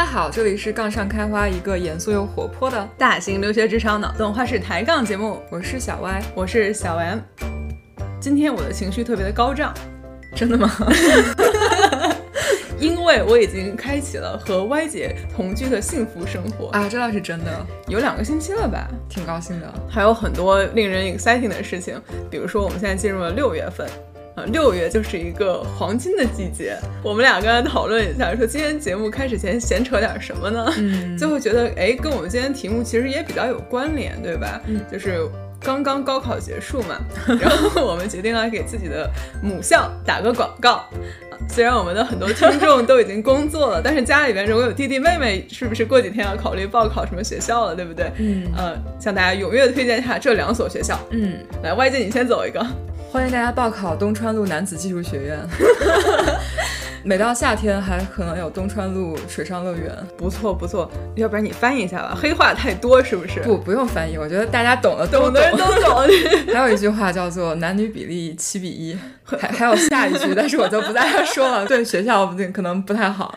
家好，这里是杠上开花，一个严肃又活泼的大型留学职场脑洞话式抬杠节目。我是小歪，我是小 M。今天我的情绪特别的高涨，真的吗？因为我已经开启了和歪姐同居的幸福生活啊，这倒是真的，有两个星期了吧，挺高兴的。还有很多令人 exciting 的事情，比如说我们现在进入了六月份。六月就是一个黄金的季节，我们俩刚才讨论一下，说今天节目开始前闲扯点什么呢？嗯，就会觉得哎，跟我们今天题目其实也比较有关联，对吧？嗯，就是刚刚高考结束嘛，然后我们决定来给自己的母校打个广告。虽然我们的很多听众都已经工作了，但是家里边如果有弟弟妹妹，是不是过几天要考虑报考什么学校了，对不对？嗯，呃，向大家踊跃推荐一下这两所学校。嗯，来外界你先走一个。欢迎大家报考东川路男子技术学院。每到夏天，还可能有东川路水上乐园。不错不错，要不然你翻译一下吧，黑话太多是不是？不，不用翻译，我觉得大家懂的都懂。都懂。还有一句话叫做男女比例七比一，还还有下一句，但是我就不再说了，对学校可能不太好。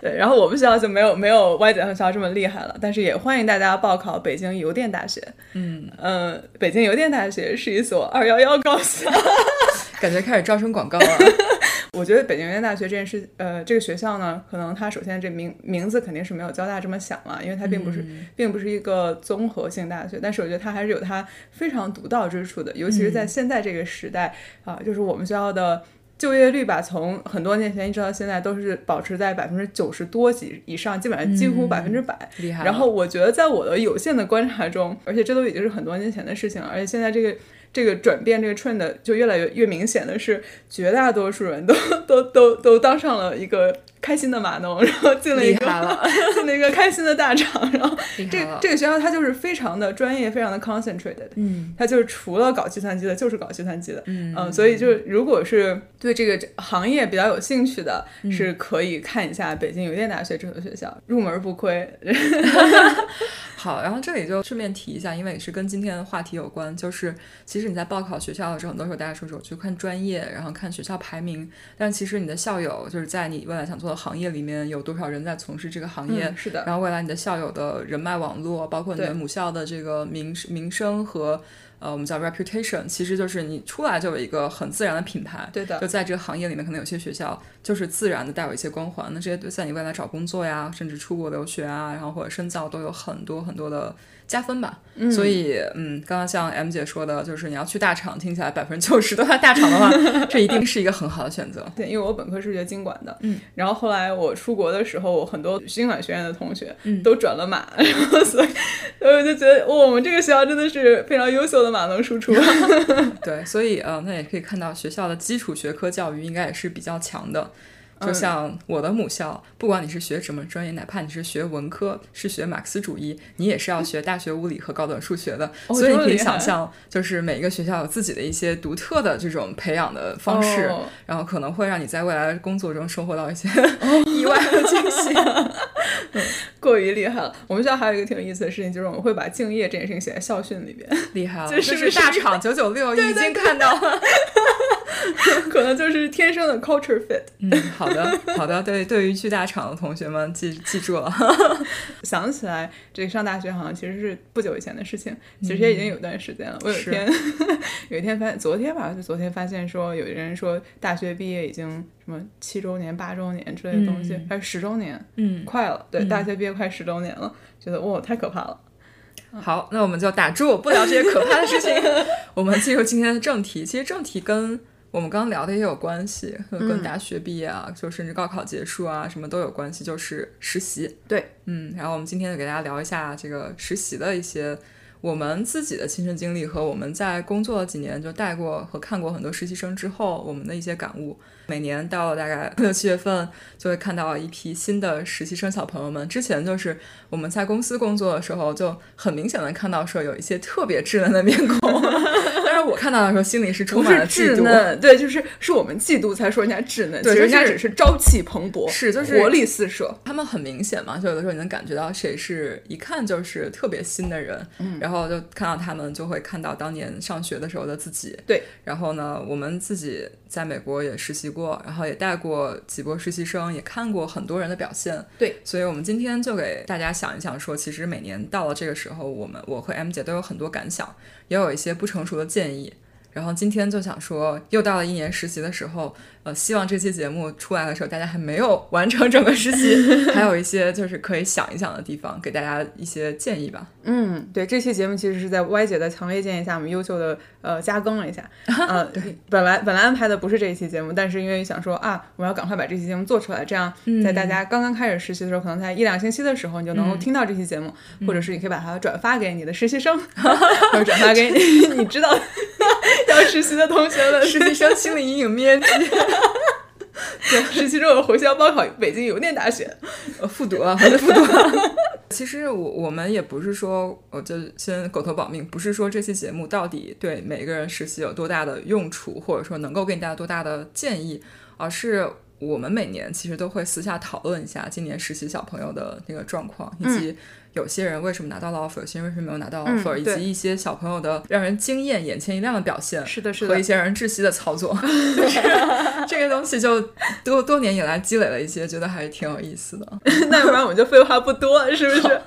对，然后我们学校就没有没有歪姐学校这么厉害了，但是也欢迎大家报考北京邮电大学。嗯嗯，北京邮电大学是一所二幺幺高校，感觉开始招生广告了。我觉得北京邮电大学这件事，呃，这个学校呢，可能它首先这名名字肯定是没有交大这么响了，因为它并不是并不是一个综合性大学，但是我觉得它还是有它非常独到之处的，尤其是在现在这个时代啊，就是我们学校的。就业率吧，从很多年前一直到现在都是保持在百分之九十多几以上，基本上几乎百分之百。厉害。然后我觉得在我的有限的观察中，而且这都已经是很多年前的事情了，而且现在这个这个转变这个 trend 就越来越越明显的是，绝大多数人都都都都当上了一个。开心的码农，然后进了一个 进了一个开心的大厂，然后这这个学校它就是非常的专业，非常的 concentrated，嗯，它就是除了搞计算机的，就是搞计算机的，嗯，所以就如果是对这个行业比较有兴趣的，是可以看一下北京邮电大学这所学校，入门不亏。好，然后这里就顺便提一下，因为也是跟今天的话题有关，就是其实你在报考学校的时候，很多时候大家说说去看专业，然后看学校排名，但其实你的校友就是在你未来想做的。行业里面有多少人在从事这个行业？是的。然后未来你的校友的人脉网络，包括你的母校的这个名名声和呃，我们叫 reputation，其实就是你出来就有一个很自然的品牌。对的。就在这个行业里面，可能有些学校就是自然的带有一些光环。那这些对在你未来找工作呀，甚至出国留学啊，然后或者深造都有很多很多的。加分吧，所以嗯，刚刚像 M 姐说的，就是你要去大厂，听起来百分之九十都在大厂的话，这一定是一个很好的选择。对，因为我本科是学经管的，嗯，然后后来我出国的时候，我很多经管学院的同学都转了码，然后所以我就觉得我们这个学校真的是非常优秀的码农输出。对，所以呃，那也可以看到学校的基础学科教育应该也是比较强的。就像我的母校，不管你是学什么专业，哪怕你是学文科，是学马克思主义，你也是要学大学物理和高等数学的。所以你可以想象，就是每一个学校有自己的一些独特的这种培养的方式，然后可能会让你在未来的工作中收获到一些 意外的惊喜。过于厉害了！我们学校还有一个挺有意思的事情，就是我们会把敬业这件事情写在校训里边。厉害了，就是大厂九九六已经看到了。可能就是天生的 culture fit。嗯，好的，好的。对，对于去大厂的同学们，记记住了。想起来，这个上大学好像其实是不久以前的事情，其实也已经有段时间了。我有一天，有一天发，昨天吧，就昨天发现说，有人说大学毕业已经什么七周年、八周年之类的东西，还是十周年？嗯，快了。对，大学毕业快十周年了，觉得哇，太可怕了。好，那我们就打住，不聊这些可怕的事情。我们进入今天的正题。其实正题跟我们刚刚聊的也有关系，跟大学毕业啊，就甚至高考结束啊，什么都有关系，就是实习。对，嗯，然后我们今天就给大家聊一下这个实习的一些我们自己的亲身经历和我们在工作几年就带过和看过很多实习生之后我们的一些感悟。每年到了大概六七月份，就会看到一批新的实习生小朋友们。之前就是我们在公司工作的时候，就很明显的看到说有一些特别稚嫩的面孔。但是我看到的时候，心里是充满了稚嫩。对，就是是我们嫉妒才说人家稚嫩，其实人家只是朝气蓬勃，是就是活力四射。他们很明显嘛，就有的时候你能感觉到谁是一看就是特别新的人。嗯，然后。后就看到他们，就会看到当年上学的时候的自己。对，然后呢，我们自己在美国也实习过，然后也带过几波实习生，也看过很多人的表现。对，所以我们今天就给大家想一想，说其实每年到了这个时候，我们我和 M 姐都有很多感想，也有一些不成熟的建议。然后今天就想说，又到了一年实习的时候，呃，希望这期节目出来的时候，大家还没有完成整个实习，还有一些就是可以想一想的地方，给大家一些建议吧。嗯，对，这期节目其实是在歪姐的强烈建议下，我们优秀的呃加更了一下。呃，对，本来本来安排的不是这一期节目，但是因为想说啊，我要赶快把这期节目做出来，这样在大家刚刚开始实习的时候，可能在一两星期的时候，你就能够听到这期节目，或者是你可以把它转发给你的实习生，或者转发给你你知道 要实习的同学们，实习生心理阴影面积。对，实习生我回校报考北京邮电大学，呃，复读啊，还是 复读？其实我我们也不是说，我就先狗头保命，不是说这期节目到底对每个人实习有多大的用处，或者说能够给你带来多大的建议，而是我们每年其实都会私下讨论一下今年实习小朋友的那个状况，以及有些人为什么拿到了 offer，有些人为什么没有拿到 offer，、以及一些小朋友的让人惊艳、眼前一亮的表现，是的，是的，和一些让人窒息的操作，这个东西就多多年以来积累了一些，觉得还是挺有意思的。那要不然我们就废话不多，是不是？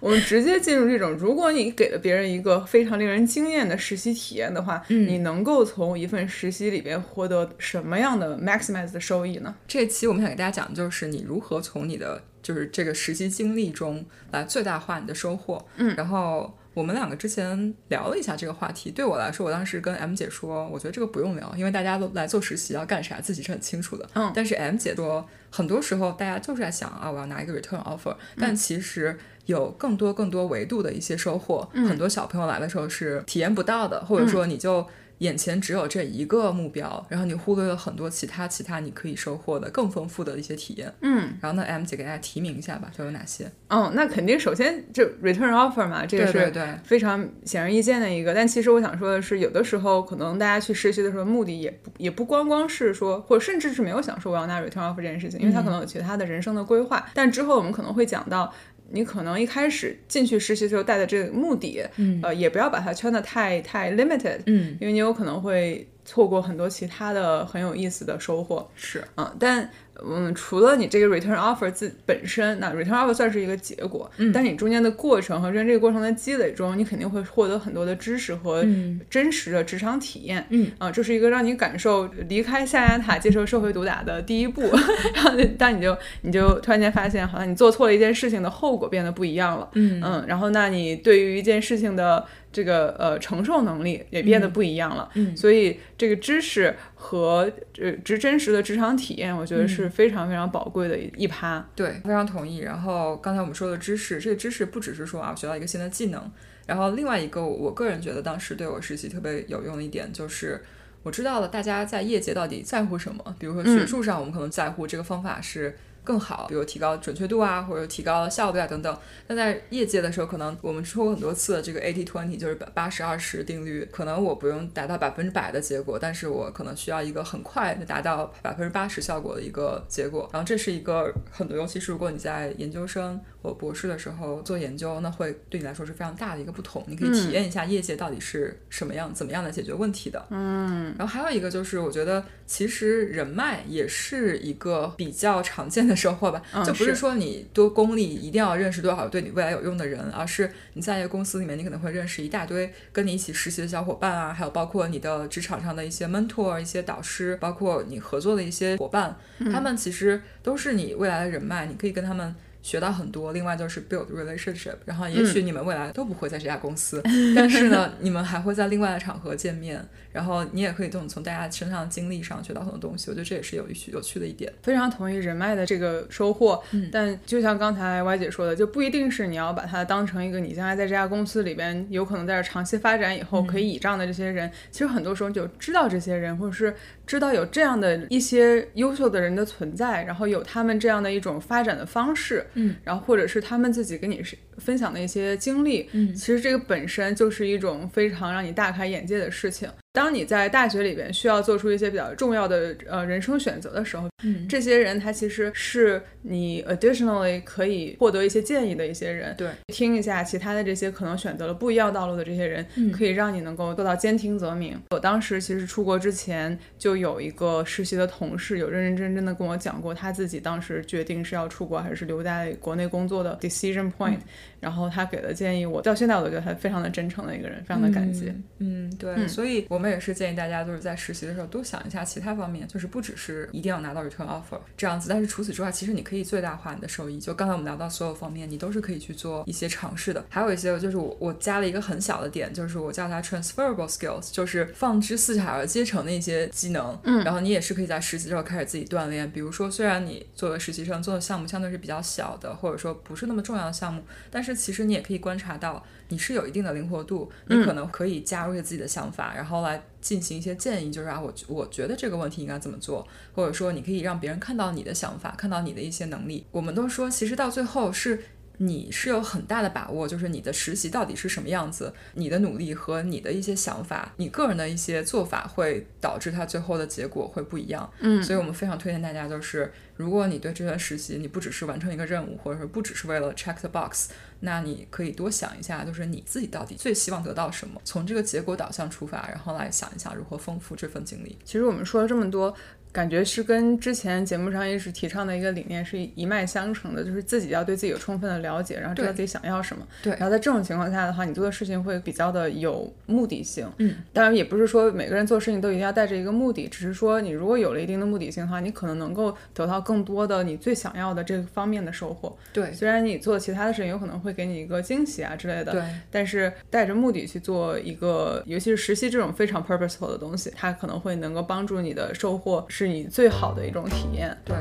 我们直接进入这种，如果你给了别人一个非常令人惊艳的实习体验的话，嗯你能够从一份实习里边获得什么样的 maximize 的收益呢？这期我们想给大家讲的就是你如何从你的就是这个实习经历中来最大化你的收获。嗯，然后我们两个之前聊了一下这个话题，对我来说，我当时跟 M 姐说，我觉得这个不用聊，因为大家都来做实习要干啥，自己是很清楚的。嗯但是 M 姐说，很多时候大家就是在想啊，我要拿一个 return offer，但其实。有更多更多维度的一些收获，很多小朋友来的时候是体验不到的，或者说你就眼前只有这一个目标，然后你忽略了很多其他其他你可以收获的更丰富的一些体验。嗯，然后呢，M 姐给大家提名一下吧，都有哪些？哦，那肯定首先就 return offer 嘛，这个是对非常显而易见的一个。但其实我想说的是，有的时候可能大家去实习的时候，目的也不也不光光是说，或者甚至是没有想说我要拿 return offer 这件事情，因为他可能有其他的人生的规划。但之后我们可能会讲到。你可能一开始进去实习的时候带的这个目的，嗯。呃，也不要把它圈的太太 limited，嗯，因为你有可能会错过很多其他的很有意思的收获。是，嗯，但嗯，除了你这个 return offer 自本身，那 return offer 算是一个结果，嗯但你中间的过程和在这个过程的积累中，你肯定会获得很多的知识和嗯真实的职场体验。嗯啊，这是一个让你感受离开象牙塔接受社会毒打的第一步。然后当你就你就突然间发现，好像你做错了一件事情的后果变得不一样了。嗯嗯，然后那你对于一件事情的这个呃承受能力也变得不一样了。嗯所以这个知识和呃真真实的职场体验，我觉得是非常非常宝贵的一一趴。对，非常同意。然后刚才我们说的知识，这个知识不只是说啊，我学到一个新的技能，然后另外一个我我个人觉得当时对我实习特别有用的一点就是。我知道了，大家在业界到底在乎什么？比如说学术上，我们可能在乎这个方法是更好，比如提高准确度啊，或者提高效率啊等等。但在业界的时候，可能我们说过很多次这个 eighty twenty，就是八十二十定律，可能我不用达到百分之百的结果，但是我可能需要一个很快的达到百分之八十效果的一个结果。然后这是一个很多，尤其是如果你在研究生或博士的时候做研究，那会对你来说是非常大的一个不同。你可以体验一下业界到底是什么样、怎么样的解决问题的。嗯，然后还有一个就是，我觉得其实人脉也是一个比较常见的收获吧，嗯就不是是说你多功利一定要认识多少对你未来有用的人，而是你在一个公司里面，你可能会认识一大堆跟你一起实习的小伙伴啊，还有包括你的职场上的一些 mentor、一些导师，包括你合作的一些伙伴，他们其实都是你未来的人脉，你可以跟他们。学到很多，另外就是 build relationship，然后也许你们未来都不会在这家公司，但是呢，你们还会在另外的场合见面，然后你也可以从从大家身上的经历上学到很多东西，我觉得这也是有趣有趣的一点。非常同意人脉的这个收获，嗯但就像刚才 Y 姐说的，就不一定是你要把它当成一个你将来在这家公司里边有可能在这长期发展以后可以倚仗的这些人。其实很多时候你就知道这些人，或者是知道有这样的一些优秀的人的存在，然后有他们这样的一种发展的方式，嗯，然后或者是他们自己跟你是分享的一些经历，嗯其实这个本身就是一种非常让你大开眼界的事情。当你在大学里边需要做出一些比较重要的呃人生选择的时候，嗯这些人他其实是你 additionally 可以获得一些建议的一些人。对，听一下其他的这些可能选择了不一样道路的这些人，嗯可以让你能够做到兼听则明。我当时其实出国之前就有一个实习的同事，有认认真真的跟我讲过他自己当时决定是要出国还是留在国内工作的 decision point，、然后他给的建议，我到现在我都觉得他非常的真诚的一个人，非常的感激。嗯，对，所以我们也是建议大家就是在实习的时候多想一下其他方面，就是不只是一定要拿到 return offer 这样子，但是除此之外，其实你可以最大化你的收益。就刚才我们聊到所有方面，你都是可以去做一些尝试的。还有一些就是我我加了一个很小的点，就是我叫它 transferable skills，就是放之四海而皆成的一些技能。嗯，然后你也是可以在实习之后开始自己锻炼。比如说，虽然你作为实习生做的项目相对是比较小的，或者说不是那么重要的项目，但是其实你也可以观察到。你是有一定的灵活度，你可能可以加入一些自己的想法，然后来进行一些建议，就是啊，我我觉得这个问题应该怎么做，或者说你可以让别人看到你的想法，看到你的一些能力。我们都说，其实到最后是。你是有很大的把握，就是你的实习到底是什么样子，你的努力和你的一些想法，你个人的一些做法会导致它最后的结果会不一样。嗯，所以我们非常推荐大家，就是如果你对这段实习，你不只是完成一个任务，或者说不只是为了 check the box，那你可以多想一下，就是你自己到底最希望得到什么，从这个结果导向出发，然后来想一想如何丰富这份经历。其实我们说了这么多，感觉是跟之前节目上一直提倡的一个理念是一脉相承的，就是自己要对自己有充分的了解，然后知道自己想要什么。对然后在这种情况下的话，你做的事情会比较的有目的性。嗯，当然也不是说每个人做事情都一定要带着一个目的，只是说你如果有了一定的目的性的话，你可能能够得到更多的你最想要的这个方面的收获。对虽然你做其他的事情有可能会给你一个惊喜啊之类的，对，但是带着目的去做一个，尤其是实习这种非常 purposeful 的东西，它可能会能够帮助你的收获是你最好的一种体验。对，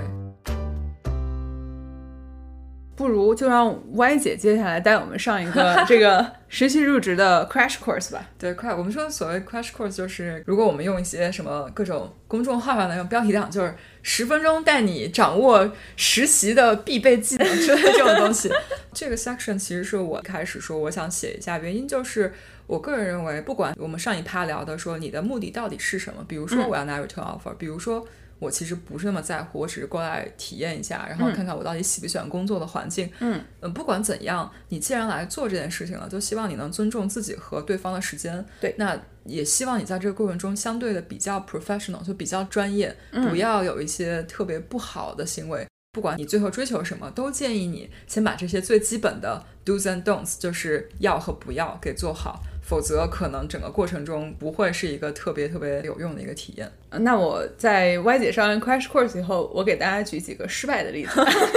不如就让 Y 姐接下来带我们上一个 这个实习入职的 crash course 吧。对，快！我们说所谓 crash course，就是如果我们用一些什么各种公众号上的标题党，就是十分钟带你掌握实习的必备技能之类的这种东西。这个 section 其实是我开始说我想写一下，原因就是我个人认为，不管我们上一趴聊的说你的目的到底是什么，比如说我要拿 return offer，、比如说。我其实不是那么在乎，我只是过来体验一下，然后看看我到底喜不喜欢工作的环境。嗯，呃，不管怎样，你既然来做这件事情了，就希望你能尊重自己和对方的时间。对那也希望你在这个过程中相对的比较 professional，就比较专业，不要有一些特别不好的行为。不管你最后追求什么，都建议你先把这些最基本的 do's and don'ts，就是要和不要给做好，否则可能整个过程中不会是一个特别特别有用的一个体验。那我在 Y 姐上完 crash course 以后，我给大家举几个失败的例子。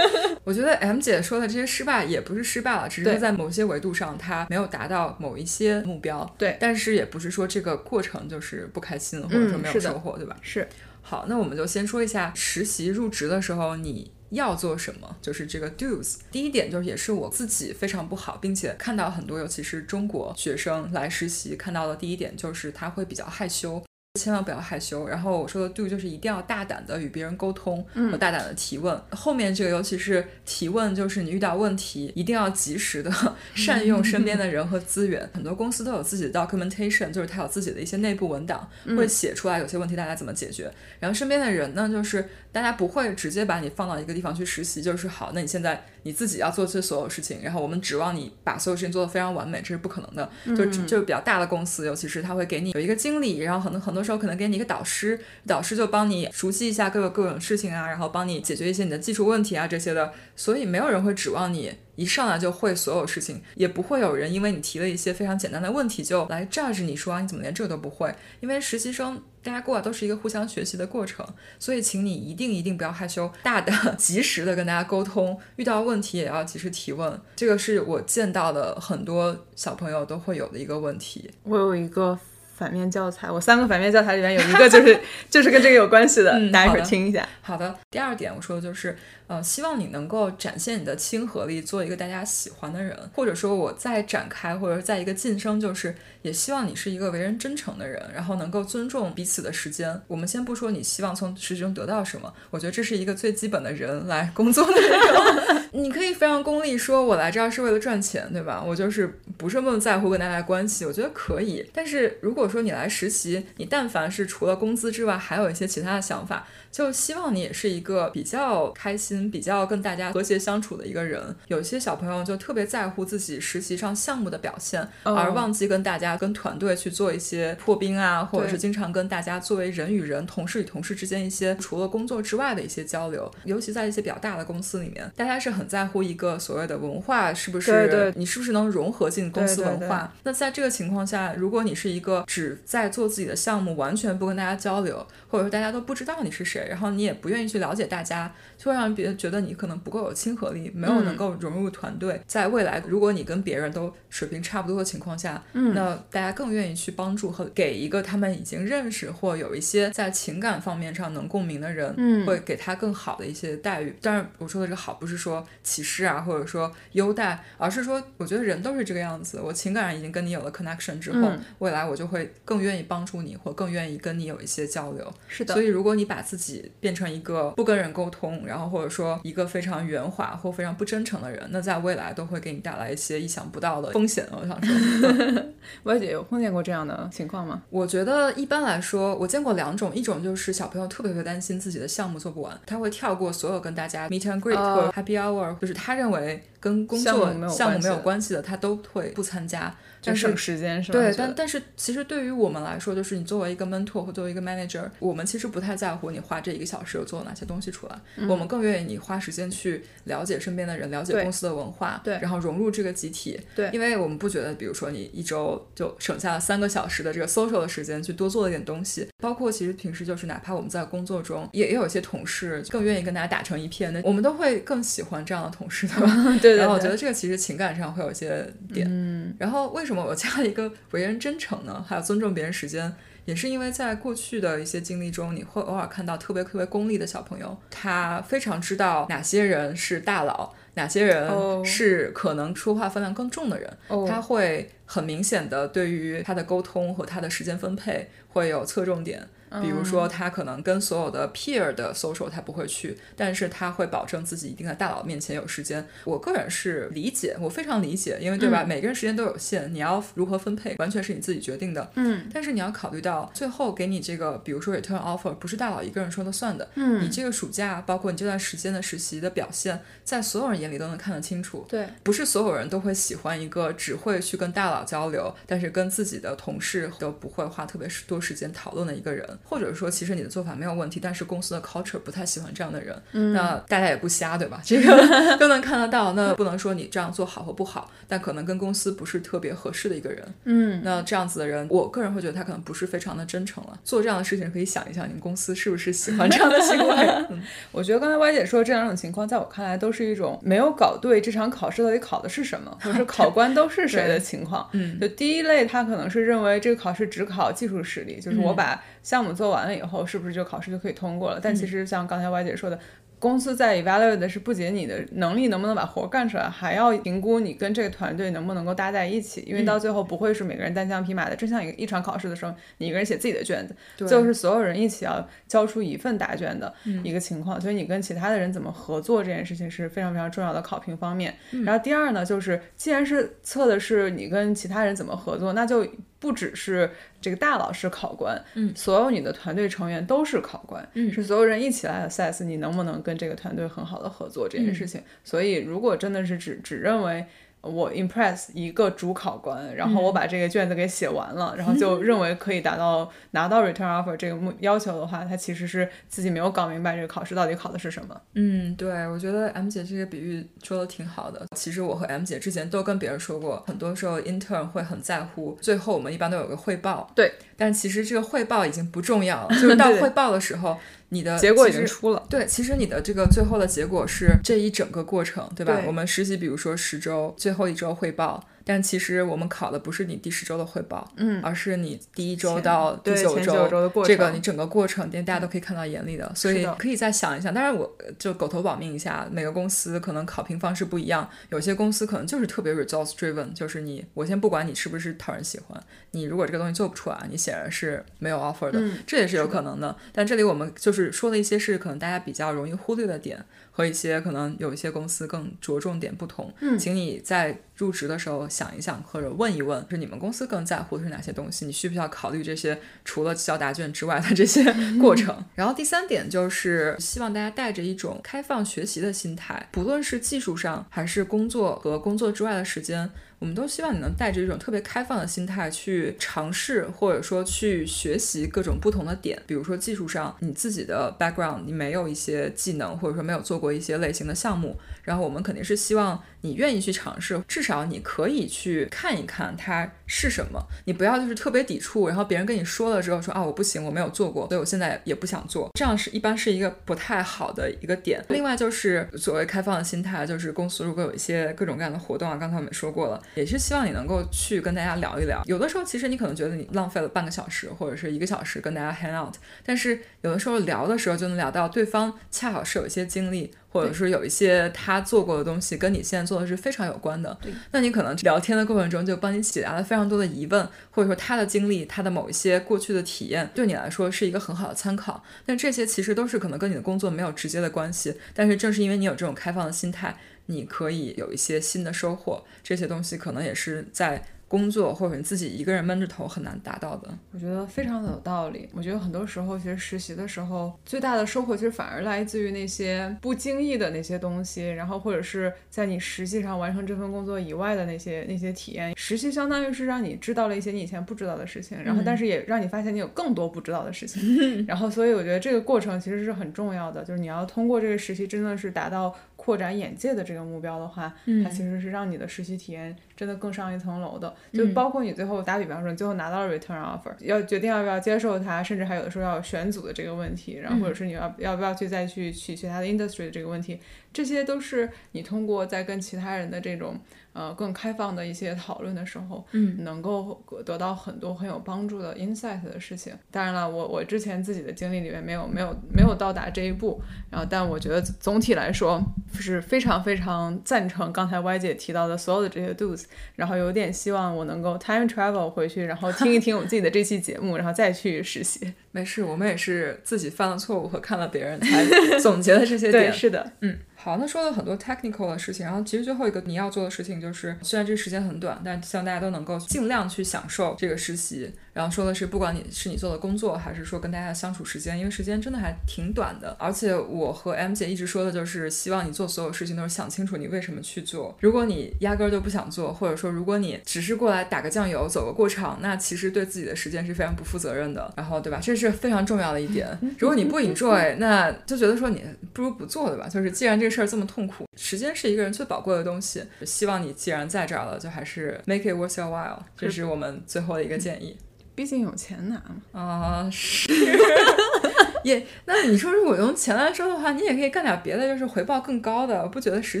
我觉得 M 姐说的这些失败也不是失败了，只是说在某些维度上她没有达到某一些目标。对但是也不是说这个过程就是不开心或者说没有收获，对吧？是，好，那我们就先说一下实习入职的时候你要做什么，就是这个 do's。第一点就是也是我自己非常不好，并且看到很多尤其是中国学生来实习看到的第一点就是他会比较害羞。千万不要害羞。然后我说的 do 就是一定要大胆的与别人沟通和大胆的提问。后面这个尤其是提问，就是你遇到问题一定要及时的 善用身边的人和资源。很多公司都有自己的 documentation，就是它有自己的一些内部文档，会写出来有些问题大家怎么解决。然后身边的人呢，就是大家不会直接把你放到一个地方去实习，就是好，那你现在你自己要做这所有事情，然后我们指望你把所有事情做得非常完美，这是不可能的。就就比较大的公司，尤其是他会给你有一个经理，然后很多很多时候可能给你一个导师，导师就帮你熟悉一下各个各种事情啊，然后帮你解决一些你的技术问题啊这些的。所以没有人会指望你一上来就会所有事情，也不会有人因为你提了一些非常简单的问题就来 judge 你说你怎么连这个都不会？因为实习生大家过来都是一个互相学习的过程，所以请你一定一定不要害羞，大的 及时的跟大家沟通，遇到问题也要及时提问，这个是我见到的很多小朋友都会有的一个问题。我有一个反面教材，我三个反面教材里面有一个就是 就是跟这个有关系的，嗯大家一会儿听一下。好的，第二点我说的就是，呃，希望你能够展现你的亲和力，做一个大家喜欢的人，或者说我再展开，或者在一个晋升，就是也希望你是一个为人真诚的人，然后能够尊重彼此的时间。我们先不说你希望从实习中得到什么，我觉得这是一个最基本的人来工作的那种。你可以非常功利说，我来这儿是为了赚钱，对吧？我就是不是那么在乎跟大家关系，我觉得可以。但是如果说你来实习，你但凡是除了工资之外，还有一些其他的想法。就希望你也是一个比较开心、比较跟大家和谐相处的一个人。有些小朋友就特别在乎自己实习上项目的表现，而忘记跟大家、跟团队去做一些破冰啊，或者是经常跟大家作为人与人、同事与同事之间一些除了工作之外的一些交流。尤其在一些比较大的公司里面，大家是很在乎一个所谓的文化是不是你是不是能融合进公司文化。那在这个情况下，如果你是一个只在做自己的项目，完全不跟大家交流，或者说大家都不知道你是谁。然后你也不愿意去了解大家，就会让别人觉得你可能不够有亲和力，没有能够融入团队。在未来，如果你跟别人都水平差不多的情况下，那大家更愿意去帮助和给一个他们已经认识或有一些在情感方面上能共鸣的人，会给他更好的一些待遇。当然，我说的这个好不是说歧视啊，或者说优待，而是说我觉得人都是这个样子。我情感上已经跟你有了 connection 之后，未来我就会更愿意帮助你，或更愿意跟你有一些交流。是的。所以，如果你把自己变成一个不跟人沟通，然后或者说一个非常圆滑或非常不真诚的人，那在未来都会给你带来一些意想不到的风险。我想说，歪姐有碰见过这样的情况吗？我觉得一般来说，我见过两种，一种就是小朋友特别特别担心自己的项目做不完，他会跳过所有跟大家 meet and greet 或者 happy hour，就是他认为跟工作项目没有关系的，他都会不参加。就省时间是吧？对，但但是其实对于我们来说，就是你作为一个 mentor 或作为一个 manager，我们其实不太在乎你花这一个小时有做了哪些东西出来，我们更愿意你花时间去了解身边的人，了解公司的文化，对，然后融入这个集体，对，因为我们不觉得，比如说你一周就省下了三个小时的这个 social 的时间去多做了一点东西，包括其实平时就是哪怕我们在工作中也也有一些同事更愿意跟大家打成一片的，我们都会更喜欢这样的同事，对吧？对，然后我觉得这个其实情感上会有一些点，嗯，然后为什么我加了一个？为人真诚呢，还有尊重别人时间，也是因为在过去的一些经历中，你会偶尔看到特别特别功利的小朋友，他非常知道哪些人是大佬，哪些人是可能说话分量更重的人，他会很明显的对于他的沟通和他的时间分配会有侧重点。比如说，他可能跟所有的 peer 的 social 他不会去，但是他会保证自己一定在大佬面前有时间。我个人是理解，我非常理解，因为对吧？每个人时间都有限，你要如何分配，完全是你自己决定的。嗯。但是你要考虑到，最后给你这个，比如说 return offer，不是大佬一个人说了算的。嗯。你这个暑假，包括你这段时间的实习的表现，在所有人眼里都能看得清楚。对。不是所有人都会喜欢一个只会去跟大佬交流，但是跟自己的同事都不会花特别多时间讨论的一个人，或者说，其实你的。做法没有问题，但是公司的 culture 不太喜欢这样的人。那大家也不瞎，对吧？这个 都能看得到。那不能说你这样做好或不好，但可能跟公司不是特别合适的一个人。嗯，那这样子的人，我个人会觉得他可能不是非常的真诚了。做这样的事情，可以想一想，你们公司是不是喜欢这样的行为？我觉得刚才歪姐说这两种情况，在我看来都是一种没有搞对这场考试到底考的是什么，或者是考官都是谁的 情况。嗯，就第一类，他可能是认为这个考试只考技术实力，就是我把项目做完了以后。是不是就考试就可以通过了？但其实像刚才歪姐说的。公司在 evaluate 的是不仅你的能力能不能把活干出来，还要评估你跟这个团队能不能够搭在一起。因为到最后不会是每个人单枪匹马的，真像一一场考试的时候，你一个人写自己的卷子，就是所有人一起要交出一份答卷的一个情况。所以你跟其他的人怎么合作这件事情是非常非常重要的考评方面。然后第二呢，就是既然是测的是你跟其他人怎么合作，那就不只是这个大佬是考官，嗯，所有你的团队成员都是考官，嗯，是所有人一起来 assess 你能不能跟这个团队很好的合作这件事情，所以如果真的是只只认为。我 impress 一个主考官，然后我把这个卷子给写完了，然后就认为可以达到拿到 return offer 这个目要求的话，他其实是自己没有搞明白这个考试到底考的是什么。嗯，对，我觉得 M 姐这个比喻说的挺好的。其实我和 M 姐之前都跟别人说过，很多时候 intern 会很在乎，最后我们一般都有个汇报。对，但其实这个汇报已经不重要了，就是到汇报的时候。你的结果已经出了，对，其实你的这个最后的结果是这一整个过程，对吧？我们实习，比如说十周，最后一周汇报。但其实我们考的不是你第十周的汇报，嗯，而是你第一周到第九周的过程这个你整个过程，大家都可以看到眼里的，所以可以再想一想。当然，我就狗头保命一下，每个公司可能考评方式不一样，有些公司可能就是特别 results driven，就是你我先不管你是不是讨人喜欢，你如果这个东西做不出来，你显然是没有 offer 的，嗯这也是有可能的。但这里我们就是说了一些是可能大家比较容易忽略的点，和一些可能有一些公司更着重点不同。嗯请你在入职的时候想一想，或者问一问，就是你们公司更在乎的是哪些东西？你需不需要考虑这些除了交答卷之外的这些过程？然后第三点就是希望大家带着一种开放学习的心态，不论是技术上还是工作和工作之外的时间。我们都希望你能带着一种特别开放的心态去尝试，或者说去学习各种不同的点。比如说技术上，你自己的 background 你没有一些技能，或者说没有做过一些类型的项目，然后我们肯定是希望你愿意去尝试，至少你可以去看一看它是什么。你不要就是特别抵触，然后别人跟你说了之后说啊我不行，我没有做过，所以我现在也不想做，这样是一般是一个不太好的一个点。另外就是所谓开放的心态，就是公司如果有一些各种各样的活动啊，刚才我们说过了，也是希望你能够去跟大家聊一聊。有的时候其实你可能觉得你浪费了半个小时或者是一个小时跟大家 hang out，但是有的时候聊的时候就能聊到对方恰好是有一些经历。或者是有一些他做过的东西跟你现在做的是非常有关的，那你可能聊天的过程中就帮你解答了非常多的疑问，或者说他的经历、他的某一些过去的体验，对你来说是一个很好的参考。但这些其实都是可能跟你的工作没有直接的关系，但是正是因为你有这种开放的心态，你可以有一些新的收获。这些东西可能也是在工作或者你自己一个人闷着头很难达到的。我觉得非常的有道理。我觉得很多时候，其实实习的时候最大的收获，其实反而来自于那些不经意的那些东西，然后或者是在你实际上完成这份工作以外的那些那些体验。实习相当于是让你知道了一些你以前不知道的事情，然后但是也让你发现你有更多不知道的事情。然后所以我觉得这个过程其实是很重要的，就是你要通过这个实习真的是达到扩展眼界的这个目标的话，它其实是让你的实习体验真的更上一层楼的。就包括你最后打比方说，你最后拿到了 return offer，要决定要不要接受它，甚至还有的时候要选组的这个问题，然后或者是你要要不要去再去去其他的 industry 的这个问题，这些都是你通过在跟其他人的这种呃更开放的一些讨论的时候，嗯，能够得到很多很有帮助的 insight 的事情。当然了，我我之前自己的经历里面没有没有没有到达这一步，然后但我觉得总体来说是非常非常赞成刚才 Y 姐提到的所有的这些 do's，然后有点希望我能够 time travel 回去，然后听一听我们自己的这期节目，然后再去实习。没事，我们也是自己犯了错误和看了别人才总结的这些对，点。是的，嗯，好，那说了很多 technical 的事情，然后其实最后一个你要做的事情就是，虽然这个时间很短，但希望大家都能够尽量去享受这个实习。然后说的是，不管你是你做的工作，还是说跟大家相处时间，因为时间真的还挺短的。而且我和 M 姐一直说的就是，希望你做所有事情都是想清楚你为什么去做。如果你压根儿就不想做，或者说如果你只是过来打个酱油、走个过场，那其实对自己的时间是非常不负责任的。然后对吧？这是非常重要的一点。如果你不 enjoy，那就觉得说你不如不做对吧？就是既然这个事儿这么痛苦，时间是一个人最宝贵的东西。希望你既然在这儿了，就还是 make it worth your while，这是我们最后的一个建议。毕竟有钱拿嘛。啊、是。也，那你说如果用钱来说的话，你也可以干点别的，就是回报更高的。我不觉得实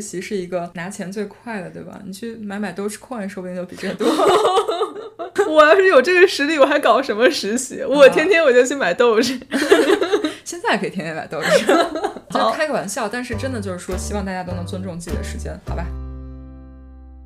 习是一个拿钱最快的，对吧？你去买买 Dogecoin，说不定就比这多。我要是有这个实力，我还搞什么实习？我天天我就去买豆子。现在可以天天买 Doge，就开个玩笑，但是真的就是说，希望大家都能尊重自己的时间，好吧？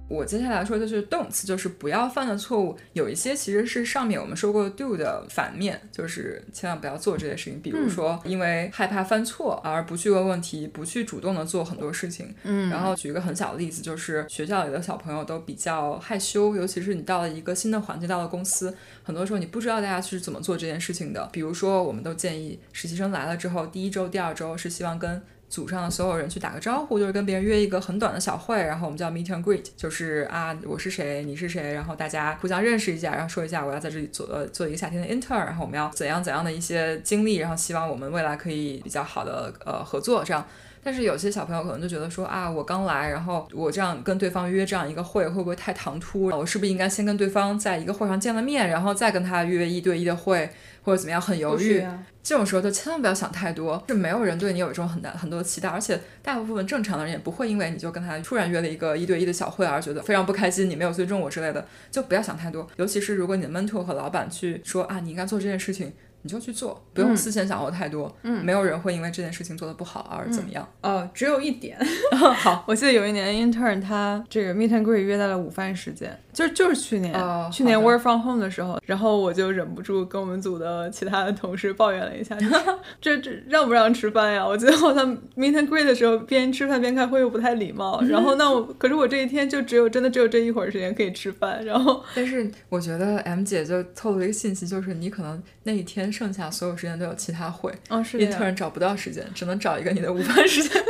我接下来说就是 don'ts，就是不要犯的错误。有一些其实是上面我们说过 do 的反面，就是千万不要做这些事情。比如说，因为害怕犯错而不去问问题，不去主动的做很多事情。嗯然后举一个很小的例子，就是学校里的小朋友都比较害羞，尤其是你到了一个新的环境，到了公司，很多时候你不知道大家是怎么做这件事情的。比如说，我们都建议实习生来了之后，第一周、第二周是希望跟组上的所有人去打个招呼，就是跟别人约一个很短的小会，然后我们叫 meet and greet，就是啊我是谁，你是谁，然后大家互相认识一下，然后说一下我要在这里做呃做一个夏天的 intern，然后我们要怎样怎样的一些经历，然后希望我们未来可以比较好的呃合作这样。但是有些小朋友可能就觉得说啊，我刚来，然后我这样跟对方约这样一个会，会不会太唐突？我是不是应该先跟对方在一个会上见了面，然后再跟他约一对一的会？或者怎么样很犹豫，呀这种时候就千万不要想太多，是没有人对你有一种很大很多的期待，而且大部分正常的人也不会因为你就跟他突然约了一个一对一的小会而觉得非常不开心，你没有尊重我之类的，就不要想太多。尤其是如果你的 mentor 和老板去说啊，你应该做这件事情。你就去做，不用思前想后太多。嗯，没有人会因为这件事情做得不好而怎么样。哦，只有一点。好，我记得有一年 intern 他这个 meet and greet 约在了午饭时间，就是就是去年、哦去年 work from home 的时候，然后我就忍不住跟我们组的其他的同事抱怨了一下，就 是这这让不让吃饭呀？我觉得好像 meet and greet 的时候边吃饭边开会又不太礼貌。然后那我可是我这一天就只有真的只有这一会儿时间可以吃饭，然后 但是我觉得 M 姐就透露一个信息，就是你可能那一天剩下所有时间都有其他会，哦是的呀，intern 找不到时间，只能找一个你的午饭时间。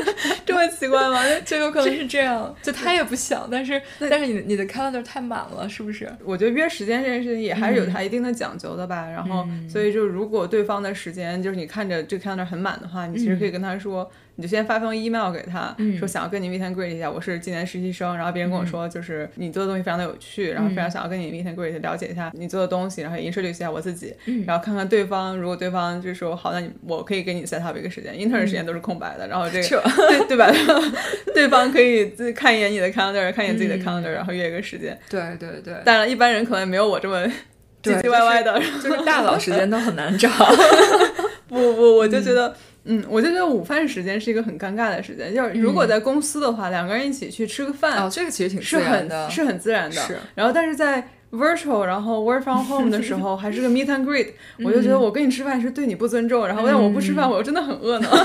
这么奇怪吗？就有可能是这样，就他也不想，但是但是你的你的 calendar 太满了，是不是？我觉得约时间这件事情也还是有它一定的讲究的吧。然后，所以就如果对方的时间就是你看着这个 calendar 很满的话，你其实可以跟他说，你就先发封 email 给他，说想要跟你 meet and greet 一下，我是今年实习生，然后别人跟我说就是你做的东西非常的有趣，然后非常想要跟你 meet and greet 了解一下你做的东西，然后也 introduce 一下我自己，然后看看对方，如果对方就说好，那你我可以给你 set up 一个时间，intern 的时间都是空白的，然后这个 对对吧？对方可以自看一眼你的 calendar，看一眼自己的 calendar，、然后约一个时间。对对对，当然，一般人可能没有我这么唧唧歪歪的。就是大佬时间都很难找。不不，我就觉得，嗯我就觉得午饭时间是一个很尴尬的时间。就是如果在公司的话，两个人一起去吃个饭，哦，这个其实挺是自然的，很是很自然的。是然后，但是在 virtual，然后 work from home 的时候，还是个 meet and greet，我就觉得我跟你吃饭是对你不尊重，然后但我不吃饭，我又真的很饿呢。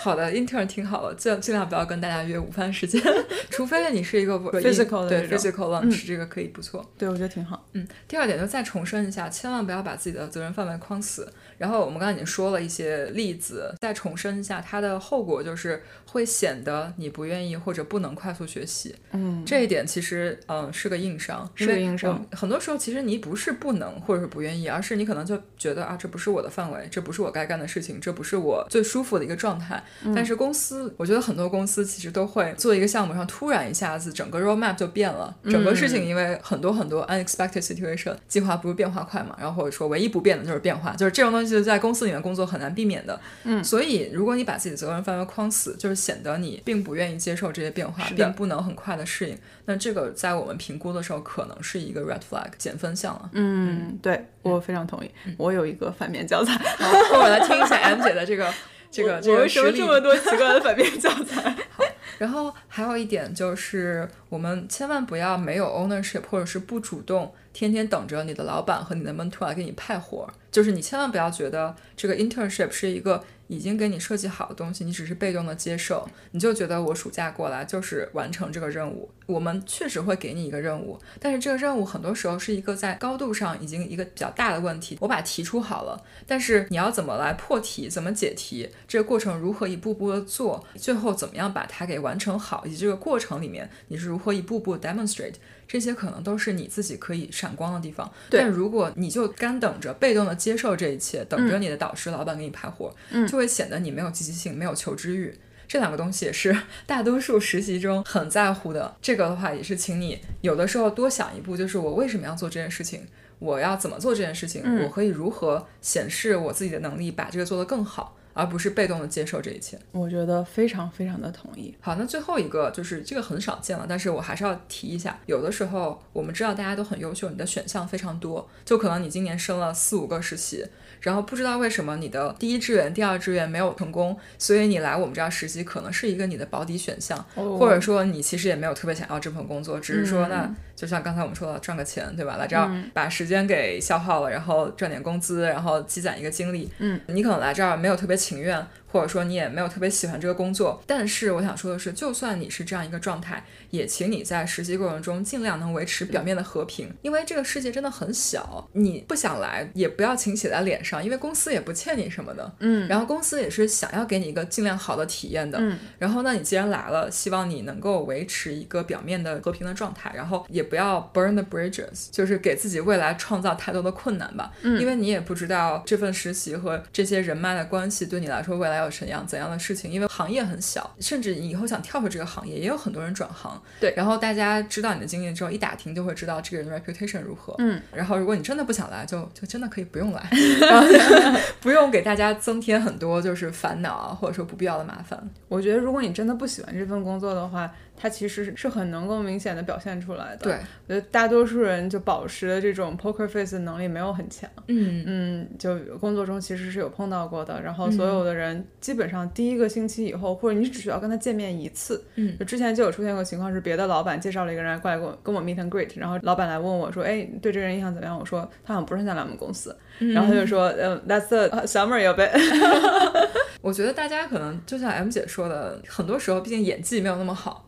好的，intern 挺好的，尽尽量不要跟大家约午饭时间，除非你是一个 Physical 的对 physical lunch，、这个可以不错。对，我觉得挺好。嗯，第二点就再重申一下，千万不要把自己的责任范围框死。然后我们刚才已经说了一些例子，再重申一下，它的后果就是会显得你不愿意或者不能快速学习。嗯，这一点其实嗯是个硬伤，是个硬伤我很多时候其实你不是不能或者是不愿意，而是你可能就觉得啊这不是我的范围，这不是我该干的事情，这不是我最舒服的一个状态。嗯但是公司，我觉得很多公司其实都会做一个项目上，突然一下子整个 roadmap 就变了，整个事情因为很多很多 unexpected situation，计划不是变化快嘛，然后或者说唯一不变的就是变化，就是这种东西在公司里面工作很难避免的。嗯，所以如果你把自己的责任范围框死，就是显得你并不愿意接受这些变化，并不能很快的适应。那这个在我们评估的时候，可能是一个 red flag 减分项了。嗯，对我非常同意。我有一个反面教材。好，那我来听一下 M 姐的这个 这个这我为什么这。么多奇怪的反面教材？然后还有一点就是，我们千万不要没有 ownership，或者是不主动，天天等着你的老板和你的 mentor 来给你派活儿。就是你千万不要觉得这个 internship 是一个已经给你设计好的东西，你只是被动的接受，你就觉得我暑假过来就是完成这个任务。我们确实会给你一个任务，但是这个任务很多时候是一个在高度上已经一个比较大的问题，我把题出好了，但是你要怎么来破题，怎么解题，这个过程如何一步步的做，最后怎么样把它给完成好，以及这个过程里面你是如何一步步 demonstrate，这些可能都是你自己可以闪光的地方。但如果你就干等着，被动的接受这一切，等着你的导师、老板给你派活，就会显得你没有积极性，没有求知欲。这两个东西也是 大多数实习中很在乎的。这个的话，也是请你有的时候多想一步，就是我为什么要做这件事情，我要怎么做这件事情，我可以如何显示我自己的能力，把这个做得更好，而不是被动的接受这一切。我觉得非常非常的同意。好，那最后一个就是这个很少见了，但是我还是要提一下。有的时候我们知道大家都很优秀，你的选项非常多，就可能你今年升了四五个实习，然后不知道为什么你的第一志愿、第二志愿没有成功，所以你来我们这儿实习可能是一个你的保底选项，哦或者说你其实也没有特别想要这份工作，只是说那就像刚才我们说的赚个钱，对吧？来这儿把时间给消耗了，然后赚点工资，然后积攒一个经历。嗯，你可能来这儿没有特别情愿，或者说你也没有特别喜欢这个工作，但是我想说的是，就算你是这样一个状态，也请你在实习过程中尽量能维持表面的和平，因为这个世界真的很小，你不想来也不要请写在脸上，因为公司也不欠你什么的。嗯，然后公司也是想要给你一个尽量好的体验的。嗯，然后那你既然来了，希望你能够维持一个表面的和平的状态，然后也不要 burn the bridges，就是给自己未来创造太多的困难吧。嗯，因为你也不知道这份实习和这些人脉的关系对你来说未来来要怎样怎样的事情，因为行业很小，甚至你以后想跳出这个行业，也有很多人转行。对，然后大家知道你的经验之后，一打听就会知道这个人的 reputation 如何。嗯，然后如果你真的不想来，就就真的可以不用来，然后 不用给大家增添很多就是烦恼啊，或者说不必要的麻烦。我觉得如果你真的不喜欢这份工作的话，它其实是很能够明显的表现出来的。对，我觉得大多数人就保持的这种 poker face 的能力没有很强。嗯嗯，就工作中其实是有碰到过的。然后所有的人基本上第一个星期以后，或者你只需要跟他见面一次。嗯，就之前就有出现过情况，是别的老板介绍了一个人过来跟我跟我 meet and greet，然后老板来问我说：“哎，对这个人印象怎么样？”我说：“他好像不是很想来我们公司。”然后他就说：“嗯，that's the summer of it。”我觉得大家可能就像 M 姐说的，很多时候毕竟演技没有那么好。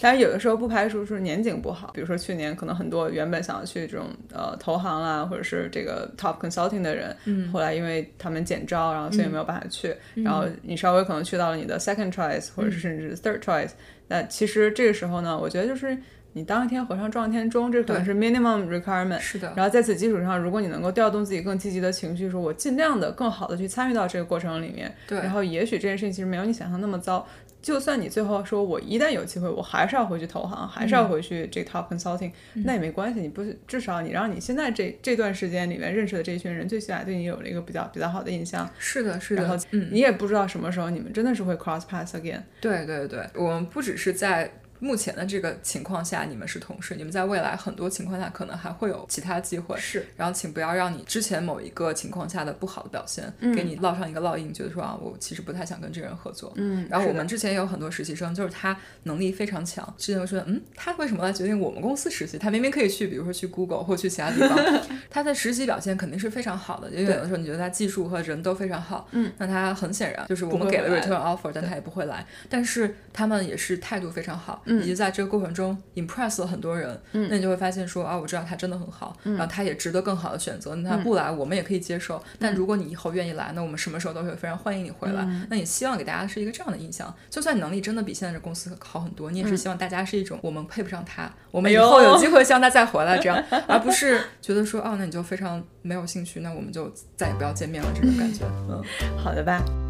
但是有的时候不排除是年景不好，比如说去年可能很多原本想要去这种呃投行啦，或者是这个 top consulting 的人，嗯，后来因为他们减招，然后所以没有办法去，然后你稍微可能去到了你的 second choice 或者是甚至 third choice，那其实这个时候呢，我觉得就是你当一天和尚撞一天钟，这可能是 minimum requirement。是的。然后在此基础上，如果你能够调动自己更积极的情绪，说我尽量的更好的去参与到这个过程里面，对，然后也许这件事情其实没有你想象那么糟。就算你最后说，我一旦有机会，我还是要回去投行，还是要回去这 top consulting，、那也没关系。你不至少你让你现在这这段时间里面认识的这一群人，最起码对你有了一个比较比较好的印象。是的，是的。然后，嗯，你也不知道什么时候你们真的是会 cross paths again。对对对，我们不只是在。目前的这个情况下，你们是同事，你们在未来很多情况下可能还会有其他机会。是，然后请不要让你之前某一个情况下的不好的表现，给你烙上一个烙印，觉得说啊，我其实不太想跟这个人合作。嗯，然后我们之前也有很多实习生，就是他能力非常强，之前会说，嗯，他为什么来决定我们公司实习？他明明可以去，比如说去 Google 或去其他地方，他的实习表现肯定是非常好的。因为有的时候你觉得他技术和人都非常好，嗯，那他很显然就是我们给了 return offer，但他也不会来。但是他们也是态度非常好，以及在这个过程。中 impress 了很多人，那你就会发现说啊，我知道他真的很好，然后他也值得更好的选择。那他不来，我们也可以接受。但如果你以后愿意来，那我们什么时候都会非常欢迎你回来。那你希望给大家是一个这样的印象，就算你能力真的比现在这公司好很多，你也是希望大家是一种我们配不上他，我们以后有机会希望他再回来这样，而不是觉得说哦，那你就非常没有兴趣，那我们就再也不要见面了这种感觉。嗯，好的吧。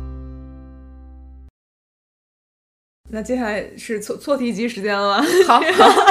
那接下来是错错题集时间了吗？好，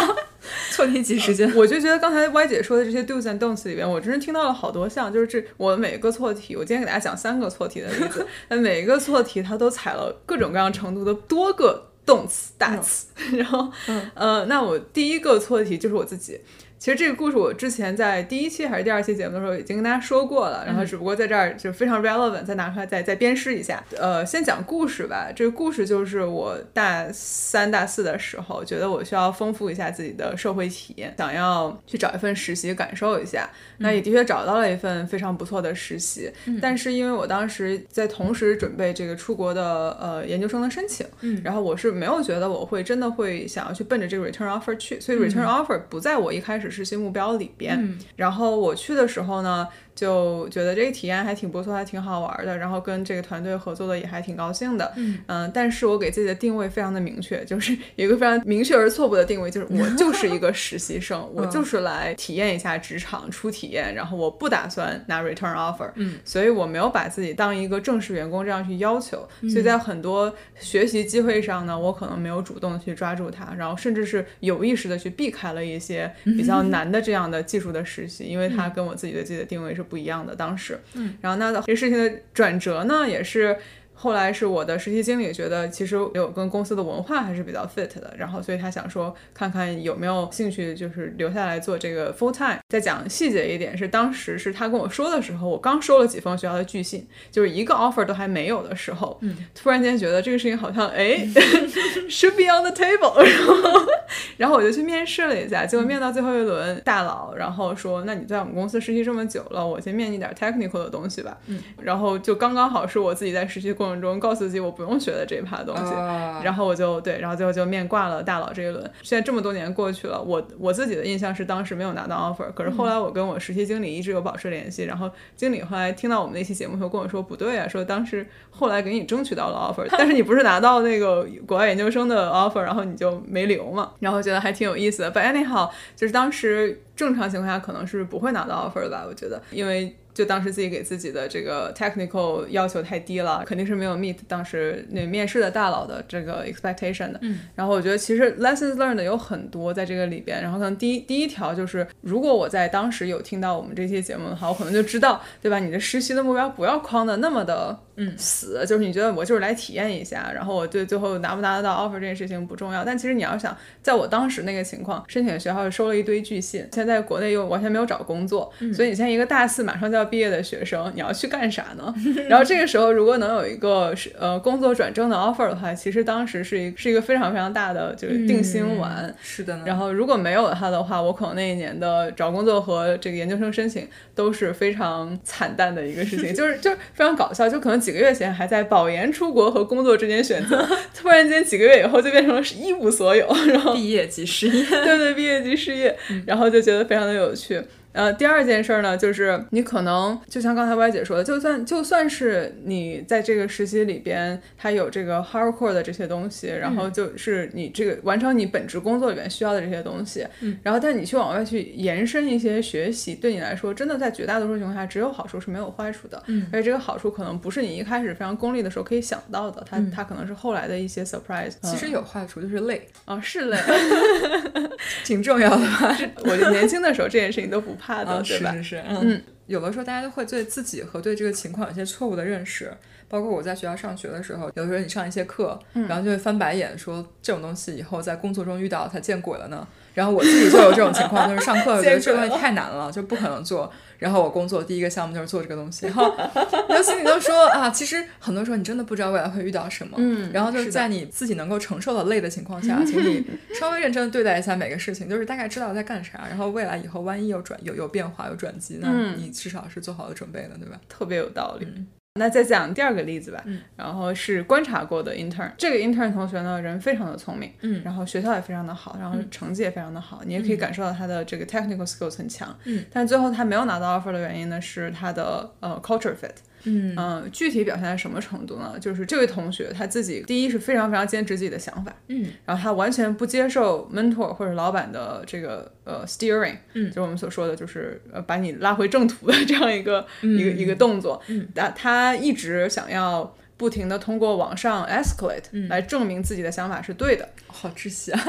错题集时间。我就觉得刚才 Y 姐说的这些 do's and don'ts 里边，我真是听到了好多项，就是这我每个错题，我今天给大家讲三个错题的例子，那每一个错题它都踩了各种各样程度的多个动词大词，然后，呃，那我第一个错题就是我自己。其实这个故事我之前在第一期还是第二期节目的时候已经跟大家说过了，然后只不过在这儿就非常 relevant，再拿出来再再鞭尸一下。呃，先讲故事吧。这个故事就是我大三、大四的时候，觉得我需要丰富一下自己的社会体验，想要去找一份实习感受一下。那也的确找到了一份非常不错的实习，但是因为我当时在同时准备这个出国的呃研究生的申请，然后我是没有觉得我会真的会想要去奔着这个 return offer 去，所以 return offer 不在我一开始。实习目标里边，然后我去的时候呢，就觉得这个体验还挺不错，还挺好玩的。然后跟这个团队合作的也还挺高兴的。嗯但是我给自己的定位非常的明确，就是有一个非常明确而错误的定位，就是我 就是一个实习生，我就是来体验一下职场，初体验。然后我不打算拿 return offer。嗯，所以我没有把自己当一个正式员工这样去要求。所以在很多学习机会上呢，我可能没有主动去抓住它，然后甚至是有意识的去避开了一些比较。难的这样的技术的实习，因为它跟我自己对自己的定位是不一样的。当时，嗯，然后那这事情的转折呢，也是。后来是我的实习经理觉得，其实有跟公司的文化还是比较 fit 的，然后所以他想说，看看有没有兴趣，就是留下来做这个 full time。再讲细节一点，是当时是他跟我说的时候，我刚收了几封学校的拒信，就是一个 offer 都还没有的时候，嗯，突然间觉得这个事情好像哎 should be on the table，然后 然后我就去面试了一下，结果面到最后一轮，大佬然后说，那你在我们公司实习这么久了，我先面你点 technical 的东西吧，嗯，然后就刚刚好是我自己在实习过。过程中告诉自己我不用学的这一趴东西，然后我就对，然后最后就面挂了大佬这一轮。现在这么多年过去了，我我自己的印象是当时没有拿到 offer，可是后来我跟我实习经理一直有保持联系，然后经理后来听到我们那期节目后跟我说不对啊，说当时后来给你争取到了 offer，但是你不是拿到那个国外研究生的 offer，然后你就没留嘛，然后觉得还挺有意思的。But anyhow，就是当时正常情况下可能是不会拿到 offer 的吧，我觉得，因为。就当时自己给自己的这个 technical 要求太低了，肯定是没有 meet 当时那面试的大佬的这个 expectation 的。嗯，然后我觉得其实 lessons learned 有很多在这个里边，然后可能第一第一条就是，如果我在当时有听到我们这期节目的话，我可能就知道，对吧？你的实习的目标不要框的那么的。嗯，死就是你觉得我就是来体验一下，然后我对最后拿不拿得到 offer 这件事情不重要。但其实你要想，在我当时那个情况，申请学校收了一堆拒信，现在国内又完全没有找工作，所以你现在一个大四马上就要毕业的学生，你要去干啥呢？然后这个时候如果能有一个是呃工作转正的 offer 的话，其实当时是一是一个非常非常大的就是定心丸。是的呢。然后如果没有它的话，我可能那一年的找工作和这个研究生申请都是非常惨淡的一个事情，就是就是非常搞笑，就可能几个月前还在。保研出国和工作之间选择，突然间几个月以后就变成了一无所有，然后毕业即失业，对对，毕业即失业，然后就觉得非常的有趣。呃，第二件事呢，就是你可能就像刚才歪姐说的，就算就算是你在这个实习里边，它有这个 hardcore 的这些东西，然后就是你这个完成你本职工作里面需要的这些东西，嗯，然后但你去往外去延伸一些学习，对你来说，真的在绝大多数情况下只有好处是没有坏处的，嗯，而且这个好处可能不是你一开始非常功利的时候可以想到的，它它可能是后来的一些 surprise。其实有坏处就是累啊，是累，挺重要的吧？我年轻的时候这件事情都不怕的，对吧？是，嗯，有的时候大家都会对自己和对这个情况有些错误的认识，包括我在学校上学的时候，有的时候你上一些课，然后就会翻白眼，说这种东西以后在工作中遇到才见鬼了呢。然后我自己就有这种情况，就是上课觉得 这个东西太难了，就不可能做。然后我工作第一个项目就是做这个东西，然后有心里都说啊，其实很多时候你真的不知道未来会遇到什么。嗯，然后就是在你自己能够承受的累的情况下，请你 稍微认真的对待一下每个事情，就是大概知道在干啥。然后未来以后万一有转有有变化有转机，那你至少是做好了准备的，对吧？特别有道理。那再讲第二个例子吧，嗯，然后是观察过的 intern，这个 intern 同学呢人非常的聪明，嗯，然后学校也非常的好，然后成绩也非常的好，你也可以感受到他的这个 technical skills 很强，嗯，但最后他没有拿到 offer 的原因呢是他的呃 culture fit。嗯。具体表现在什么程度呢？就是这位同学他自己第一是非常非常坚持自己的想法，嗯，然后他完全不接受 mentor 或者老板的这个呃 steering，嗯，就是我们所说的就是呃把你拉回正途的这样一个一个一个动作，嗯，他他一直想要。不停的通过往上 escalate 来证明自己的想法是对的，好窒息啊！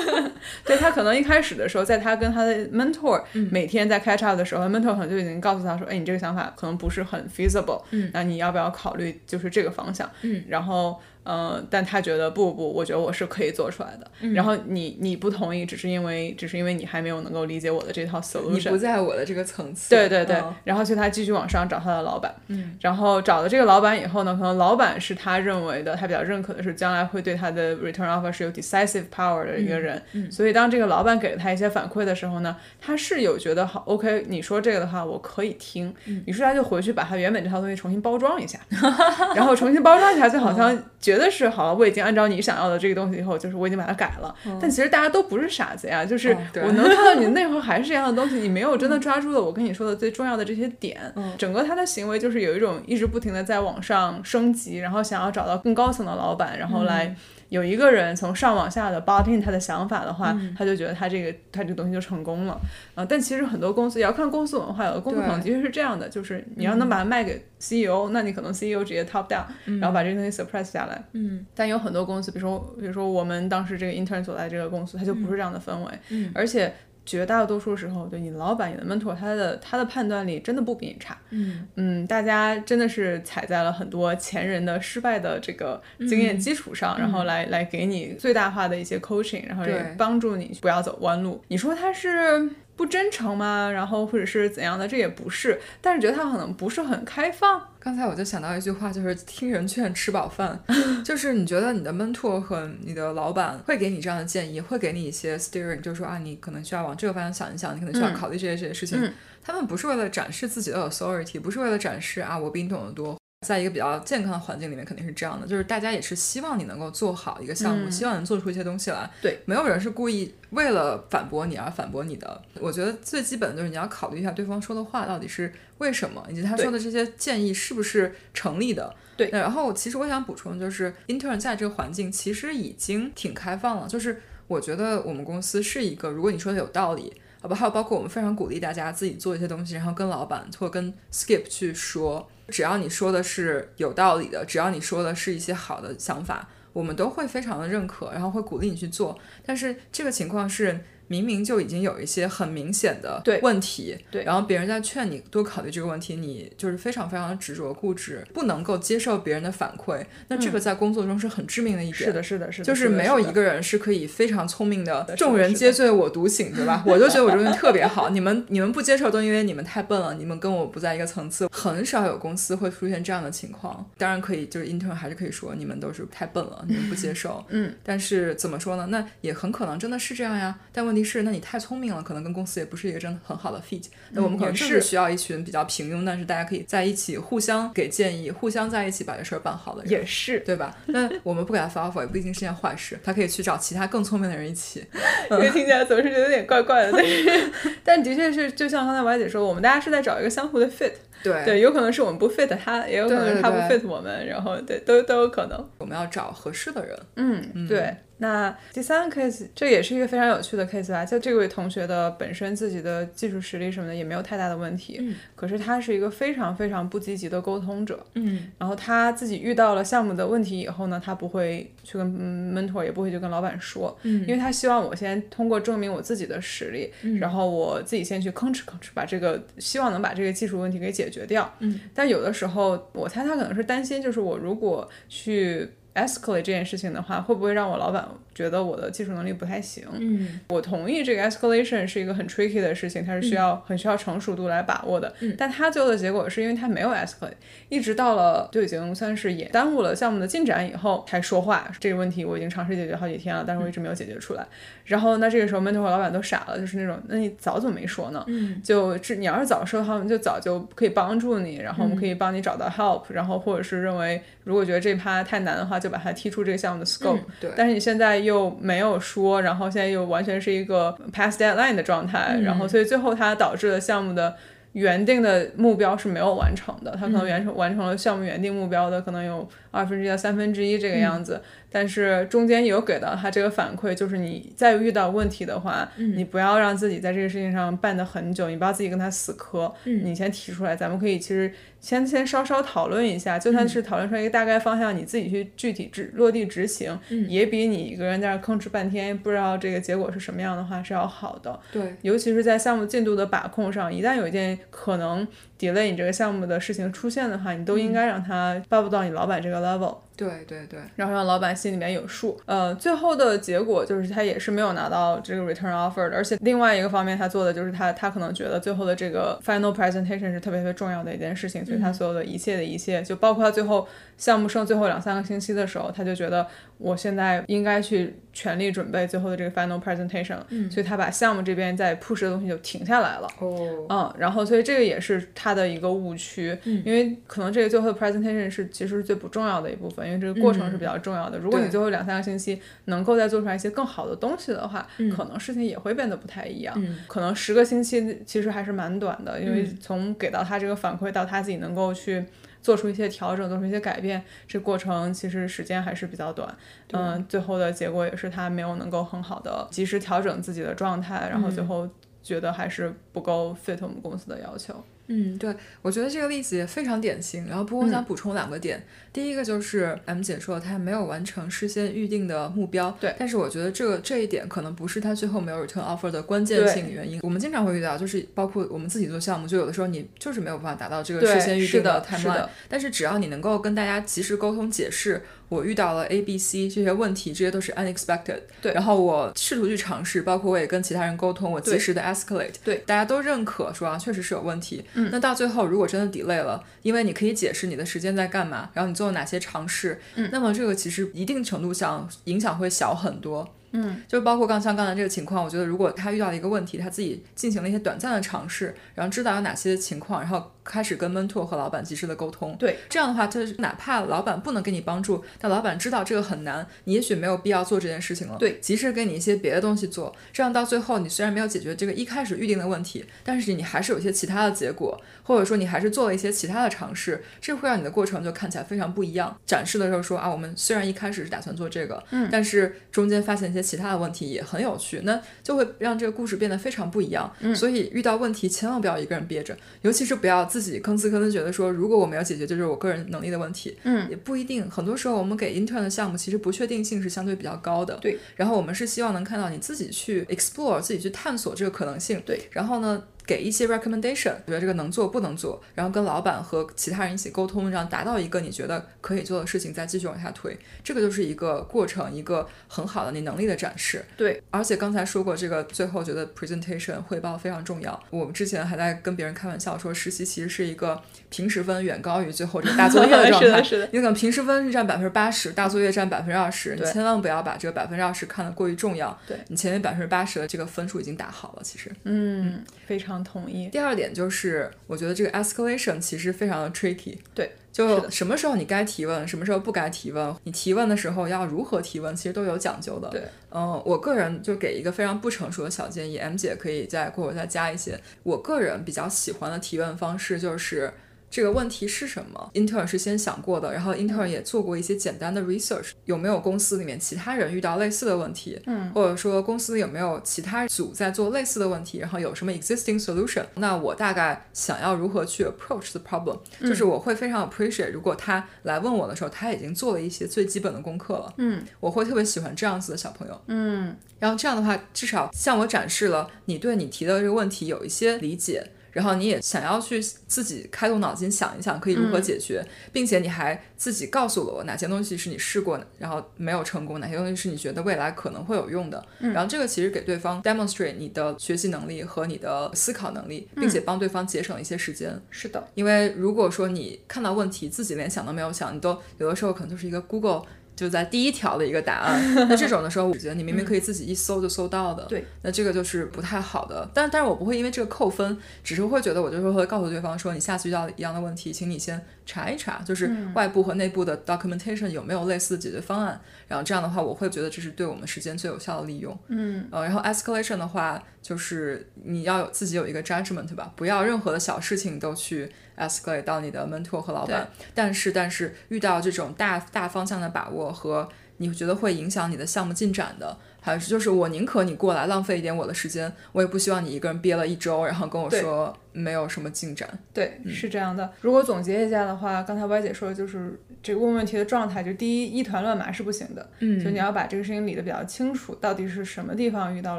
对他可能一开始的时候，在他跟他的 mentor 每天在 catch up 的时候，mentor 可能就已经告诉他说：“哎，你这个想法可能不是很 feasible，嗯，那你要不要考虑就是这个方向？”嗯，然后。嗯，但他觉得不不，我觉得我是可以做出来的。然后你你不同意，只是因为只是因为你还没有能够理解我的这套 solution，你不在我的这个层次。对对对。然后所以他继续往上找他的老板。嗯。然后找了这个老板以后呢，可能老板是他认为的，他比较认可的是将来会对他的 return offer 是有 decisive power 的一个人。嗯。所以当这个老板给了他一些反馈的时候呢，他是有觉得好 OK，你说这个的话我可以听。嗯。于是他就回去把他原本这套东西重新包装一下，然后重新包装一下，就好像觉得是好了我。已经按照你想要的这个东西以后，就是我已经把它改了。但其实大家都不是傻子呀，就是我能 看到你内核还是这样的东西，你没有真的抓住了我跟你说的最重要的这些点。整个他的行为就是有一种一直不停的在往上升级，然后想要找到更高层的老板，然后来。有一个人从上往下的 b o t in 他的想法的话，他就觉得他这个他这个东西就成功了啊。但其实很多公司也要看公司文化，有的公司可能的确是这样的，就是你要能把它卖给 CEO，那你可能 CEO 直接 top down，然后把这个东西 suppress 下来。嗯。但有很多公司，比如说比如说我们当时这个 intern 所在这个公司，它就不是这样的氛围。嗯。而且。绝大多数时候，对你老板、你的 mentor，他的他的判断力真的不比你差。嗯嗯，大家真的是踩在了很多前人的失败的这个经验基础上，然后来来给你最大化的一些 coaching，然后也帮助你不要走弯路。你说他是？不真诚吗？然后或者是怎样的？这也不是，但是觉得他可能不是很开放。刚才我就想到一句话，就是听人劝，吃饱饭。就是你觉得你的 mentor 和你的老板会给你这样的建议，会给你一些 steering，就是说啊，你可能需要往这个方向想一想，你可能需要考虑这些这些事情。他们不是为了展示自己的 authority，不是为了展示啊，我比你懂得多。在一个比较健康的环境里面，肯定是这样的，就是大家也是希望你能够做好一个项目，希望能做出一些东西来。对，没有人是故意为了反驳你而反驳你的。我觉得最基本的就是你要考虑一下对方说的话到底是为什么，以及他说的这些建议是不是成立的。对。然后，其实我想补充就是 intern 在这个环境其实已经挺开放了，就是我觉得我们公司是一个，如果你说的有道理。好吧？还有包括我们非常鼓励大家自己做一些东西，然后跟老板或跟 Skip 去说，只要你说的是有道理的，只要你说的是一些好的想法，我们都会非常的认可，然后会鼓励你去做。但是这个情况是。明明就已经有一些很明显的问题，对，然后别人在劝你多考虑这个问题，你就是非常非常的执着固执，不能够接受别人的反馈，那这个在工作中是很致命的一点。是的，是的，是的，就是没有一个人是可以非常聪明的，众人皆醉我独醒，对吧？我就觉得我这东西特别好，你们你们不接受都因为你们太笨了，你们跟我不在一个层次，很少有公司会出现这样的情况。当然可以，就是 intern 还是可以说你们都是太笨了，你们不接受。嗯，但是怎么说呢？那也很可能真的是这样呀。但问题是，那你太聪。聪明了，可能跟公司也不是一个真的很好的 fit。那我们可能是需要一群比较平庸，但是大家可以在一起互相给建议，互相在一起把这事儿办好的人。也是，对吧？那我们不给他发 offer 也不一定是件坏事，他可以去找其他更聪明的人一起。因 为听起来总是觉得有点怪怪的，但是 但的确是，就像刚才歪姐说，我们大家是在找一个相互的 fit。对对，有可能是我们不 fit 他，也有可能是他不 fit 我们，然后对都都有可能。我们要找合适的人。嗯，对。那第三个 case，这也是一个非常有趣的 case 吧？就这位同学的本身自己的技术实力什么的也没有太大的问题，嗯，可是他是一个非常非常不积极的沟通者，嗯，然后他自己遇到了项目的问题以后呢，他不会去跟 mentor，也不会去跟老板说，嗯，因为他希望我先通过证明我自己的实力，嗯，然后我自己先去吭哧吭哧把这个希望能把这个技术问题给解决掉，嗯，但有的时候我猜他可能是担心，就是我如果去 escalate 这件事情的话，会不会让我老板。觉得我的技术能力不太行，嗯，我同意这个 escalation 是一个很 tricky 的事情，它是需要很需要成熟度来把握的，嗯，但他最后的结果是因为他没有 escalate，一直到了就已经算是也耽误了项目的进展以后才说话，这个问题我已经尝试解决好几天了，但是我一直没有解决出来，然后那这个时候 mentor 老板都傻了，就是那种那你早怎么没说呢？嗯，就这你要是早说的话，我们就早就可以帮助你，然后我们可以帮你找到 help，然后或者是认为如果觉得这趴太难的话，就把它踢出这个项目的 scope，对，但是你现在又没有。说，然后现在又完全是一个 past deadline 的状态，然后所以最后它导致了项目的原定的目标是没有完成的，它可能完成完成了项目原定目标的可能有二分之一到三分之一这个样子。但是中间有给到他这个反馈，就是你再遇到问题的话，你不要让自己在这个事情上办的很久，你不要自己跟他死磕，你先提出来，咱们可以其实先先稍稍讨论一下，就算是讨论出来一个大概方向，你自己去具体执落地执行，也比你一个人在那吭哧半天不知道这个结果是什么样的话是要好的。对，尤其是在项目进度的把控上，一旦有一件可能 delay 你这个项目的事情出现的话，你都应该让他报不到你老板这个 Level. 对对对，然后让老板心里面有数。呃，最后的结果就是他也是没有拿到这个 return offer 的。而且另外一个方面，他做的就是他他可能觉得最后的这个 final presentation 是特别特别重要的一件事情，所以他所有的一切的一切，就包括他最后项目剩最后两三个星期的时候，他就觉得我现在应该去全力准备最后的这个 final presentation。嗯，所以他把项目这边在 push 的东西就停下来了。哦，嗯，然后所以这个也是他的一个误区，因为可能这个最后的 presentation 是其实是最不重要的一部分。因为这个过程是比较重要的。如果你最后两三个星期能够再做出来一些更好的东西的话，可能事情也会变得不太一样。可能十个星期其实还是蛮短的，因为从给到他这个反馈到他自己能够去做出一些调整、做出一些改变，这过程其实时间还是比较短。嗯，最后的结果也是他没有能够很好的及时调整自己的状态，然后最后觉得还是不够 fit 我们公司的要求。嗯，对，我觉得这个例子也非常典型。然后，不过我想补充两个点。第一个就是 M 姐说她没有完成事先预定的目标，对。但是我觉得这个这一点可能不是她最后没有 return offer 的关键性原因。我们经常会遇到，就是包括我们自己做项目，就有的时候你就是没有办法达到这个事先预定的 timeline。但是只要你能够跟大家及时沟通解释。我遇到了 A、B、C 这些问题，这些都是 unexpected。对，然后我试图去尝试，包括我也跟其他人沟通，我及时的 escalate。对，大家都认可说啊，确实是有问题。嗯，那到最后如果真的 delay 了，因为你可以解释你的时间在干嘛，然后你做了哪些尝试，嗯，那么这个其实一定程度上影响会小很多。嗯，就包括刚像刚才这个情况，我觉得如果他遇到了一个问题，他自己进行了一些短暂的尝试，然后知道有哪些情况，然后开始跟 mentor 和老板及时的沟通。对，这样的话，就是哪怕老板不能给你帮助，但老板知道这个很难，你也许没有必要做这件事情了。对，及时给你一些别的东西做，这样到最后你虽然没有解决这个一开始预定的问题，但是你还是有一些其他的结果，或者说你还是做了一些其他的尝试，这会让你的过程就看起来非常不一样。展示的时候说啊，我们虽然一开始是打算做这个，嗯，但是中间发现一些。其他的问题也很有趣，那就会让这个故事变得非常不一样。嗯所以遇到问题千万不要一个人憋着，尤其是不要自己吭哧吭哧觉得说，如果我们要解决，就是我个人能力的问题。嗯，也不一定。很多时候我们给 intern 的项目其实不确定性是相对比较高的。对。然后我们是希望能看到你自己去 explore，自己去探索这个可能性。对。然后呢？给一些 recommendation，觉得这个能做不能做，然后跟老板和其他人一起沟通，然后达到一个你觉得可以做的事情，再继续往下推，这个就是一个过程，一个很好的你能力的展示。对，而且刚才说过，这个最后觉得 presentation 汇报非常重要。我们之前还在跟别人开玩笑说，实习其实是一个平时分远高于最后这个大作业的状态。是的，是的。你可能平时分是占百分之八十，大作业占百分之二十，你千万不要把这个百分之二十看得过于重要。对你前面百分之八十的这个分数已经打好了，其实。嗯，非常同意。第二。点就是，我觉得这个 escalation 其实非常的 tricky。对，就什么时候你该提问，什么时候不该提问，你提问的时候要如何提问，其实都有讲究的。对，嗯，我个人就给一个非常不成熟的小建议，M 姐可以再过会再加一些。我个人比较喜欢的提问方式就是。这个问题是什么？Intern 是先想过的，然后 Intern 也做过一些简单的 research，有没有公司里面其他人遇到类似的问题？嗯，或者说公司有没有其他组在做类似的问题？然后有什么 existing solution？那我大概想要如何去 approach the problem？就是我会非常 appreciate，如果他来问我的时候，他已经做了一些最基本的功课了。嗯，我会特别喜欢这样子的小朋友。嗯，然后这样的话，至少向我展示了你对你提的这个问题有一些理解。然后你也想要去自己开动脑筋想一想可以如何解决，并且你还自己告诉了我哪些东西是你试过，然后没有成功，哪些东西是你觉得未来可能会有用的。然后这个其实给对方 demonstrate 你的学习能力和你的思考能力，并且帮对方节省一些时间。是的，因为如果说你看到问题自己连想都没有想，你都有的时候可能就是一个 Google。就在第一条的一个答案，那这种的时候，我觉得你明明可以自己一搜就搜到的，对，那这个就是不太好的。但但是我不会因为这个扣分，只是会觉得我就是会告诉对方说，你下次遇到一样的问题，请你先查一查，就是外部和内部的 documentation 有没有类似的解决方案。然后这样的话，我会觉得这是对我们时间最有效的利用。嗯，呃，然后 escalation 的话，就是你要有自己有一个 judgment 吧，不要任何的小事情都去。escalate 到你的 mentor 和老板，但是但是遇到这种大大方向的把握和你觉得会影响你的项目进展的。还是就是我宁可你过来浪费一点我的时间，我也不希望你一个人憋了一周，然后跟我说没有什么进展。对，是这样的。如果总结一下的话，刚才歪姐说的就是这个问问题的状态，就第一一团乱麻是不行的，嗯，就你要把这个事情理得比较清楚，到底是什么地方遇到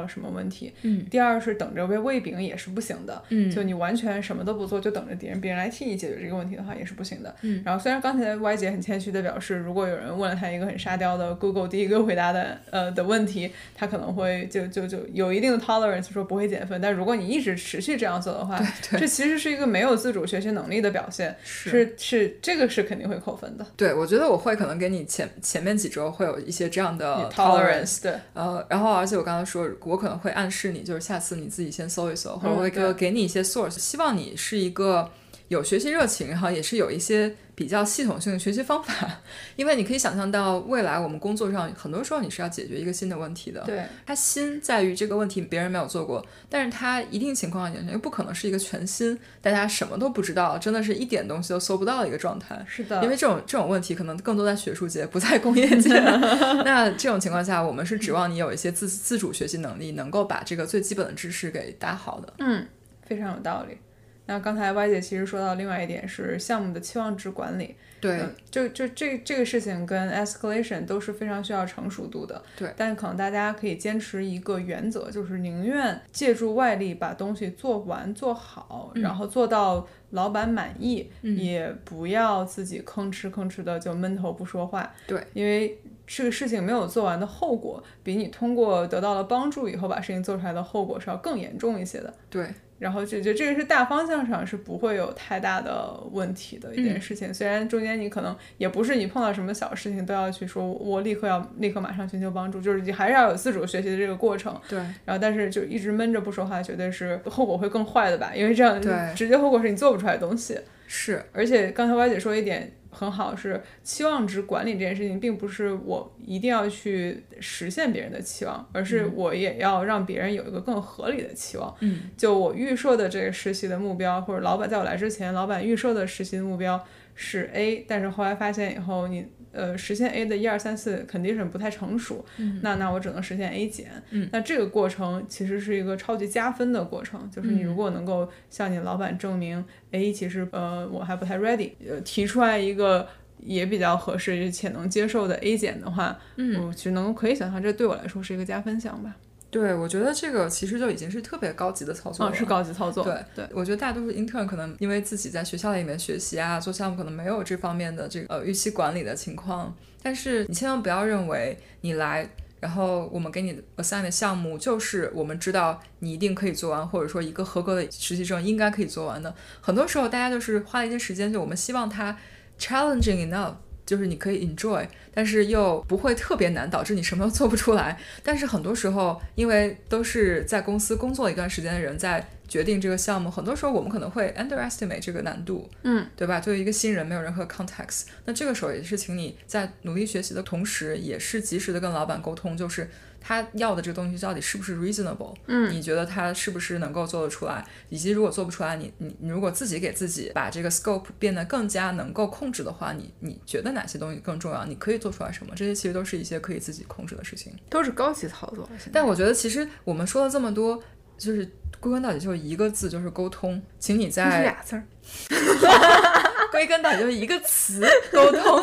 了什么问题。嗯，第二是等着被喂饼也是不行的，嗯，就你完全什么都不做，就等着别人别人来替你解决这个问题的话也是不行的。嗯，然后虽然刚才歪姐很谦虚的表示，如果有人问了他一个很沙雕的 Google 第一个回答的呃的问题，他可能会。就就就有一定的 tolerance，说不会减分。但如果你一直持续这样做的话，这其实是一个没有自主学习能力的表现。是是，这个是肯定会扣分的。对，我觉得我会可能给你前前面几周会有一些这样的 tolerance。对，呃，然后而且我刚刚说，我可能会暗示你，就是下次你自己先搜一搜，或者会给给你一些 source，希望你是一个有学习热情，然后也是有一些。比较系统性的学习方法，因为你可以想象到未来我们工作上很多时候你是要解决一个新的问题的。对，它新在于这个问题别人没有做过，但是它一定情况下又不可能是一个全新，大家什么都不知道，真的是一点东西都搜不到的一个状态。是的，因为这种这种问题可能更多在学术界，不在工业界。那这种情况下，我们是指望你有一些自自主学习能力，能够把这个最基本的知识给打好的。嗯，非常有道理。那刚才 Y 姐其实说到另外一点是项目的期望值管理，对，就就这这个事情跟 escalation 都是非常需要成熟度的，对。但可能大家可以坚持一个原则，就是宁愿借助外力把东西做完做好，然后做到老板满意，也不要自己吭哧吭哧的就闷头不说话，对，因为这个事情没有做完的后果，比你通过得到了帮助以后把事情做出来的后果是要更严重一些的，对。然后就觉得这个是大方向上是不会有太大的问题的一件事情，虽然中间你可能也不是你碰到什么小事情都要去说，我立刻要立刻马上寻求帮助，就是你还是要有自主学习的这个过程。对。然后但是就一直闷着不说话，绝对是后果会更坏的吧？因为这样对直接后果是你做不出来的东西。是。而且刚才歪姐说一点。很好，是期望值管理这件事情，并不是我一定要去实现别人的期望，而是我也要让别人有一个更合理的期望。嗯，就我预设的这个实习的目标，或者老板在我来之前，老板预设的实习的目标是 A，但是后来发现以后，你呃实现 A 的一二三四 condition 不太成熟，嗯那那我只能实现 A 减。嗯那这个过程其实是一个超级加分的过程，就是你如果能够向你老板证明，A，其实呃我还不太 ready，呃提出来一个。也比较合适且能接受的 A 减的话，嗯，我只能可以想象，这对我来说是一个加分项吧。对，我觉得这个其实就已经是特别高级的操作了。哦，是高级操作。对对，我觉得大多数 intern 可能因为自己在学校里面学习啊，做项目可能没有这方面的这个呃预期管理的情况。但是你千万不要认为你来，然后我们给你 assign 的项目就是我们知道你一定可以做完，或者说一个合格的实习生应该可以做完的。很多时候大家就是花了一些时间，就我们希望它 challenging enough。就是你可以 enjoy，但是又不会特别难，导致你什么都做不出来。但是很多时候，因为都是在公司工作一段时间的人在决定这个项目，很多时候我们可能会 underestimate 这个难度，嗯，对吧？作为一个新人，没有任何 context，那这个时候也是请你在努力学习的同时，也是及时的跟老板沟通，就是他要的这个东西到底是不是 reasonable，嗯，你觉得他是不是能够做得出来？以及如果做不出来，你你你如果自己给自己把这个 scope 变得更加能够控制的话，你你觉得哪些东西更重要？你可以做出来什么？这些其实都是一些可以自己控制的事情。都是高级操作。但我觉得其实我们说了这么多，就是归根到底就是一个字，就是沟通。请你在俩字儿。归根到底就是一个词，沟通，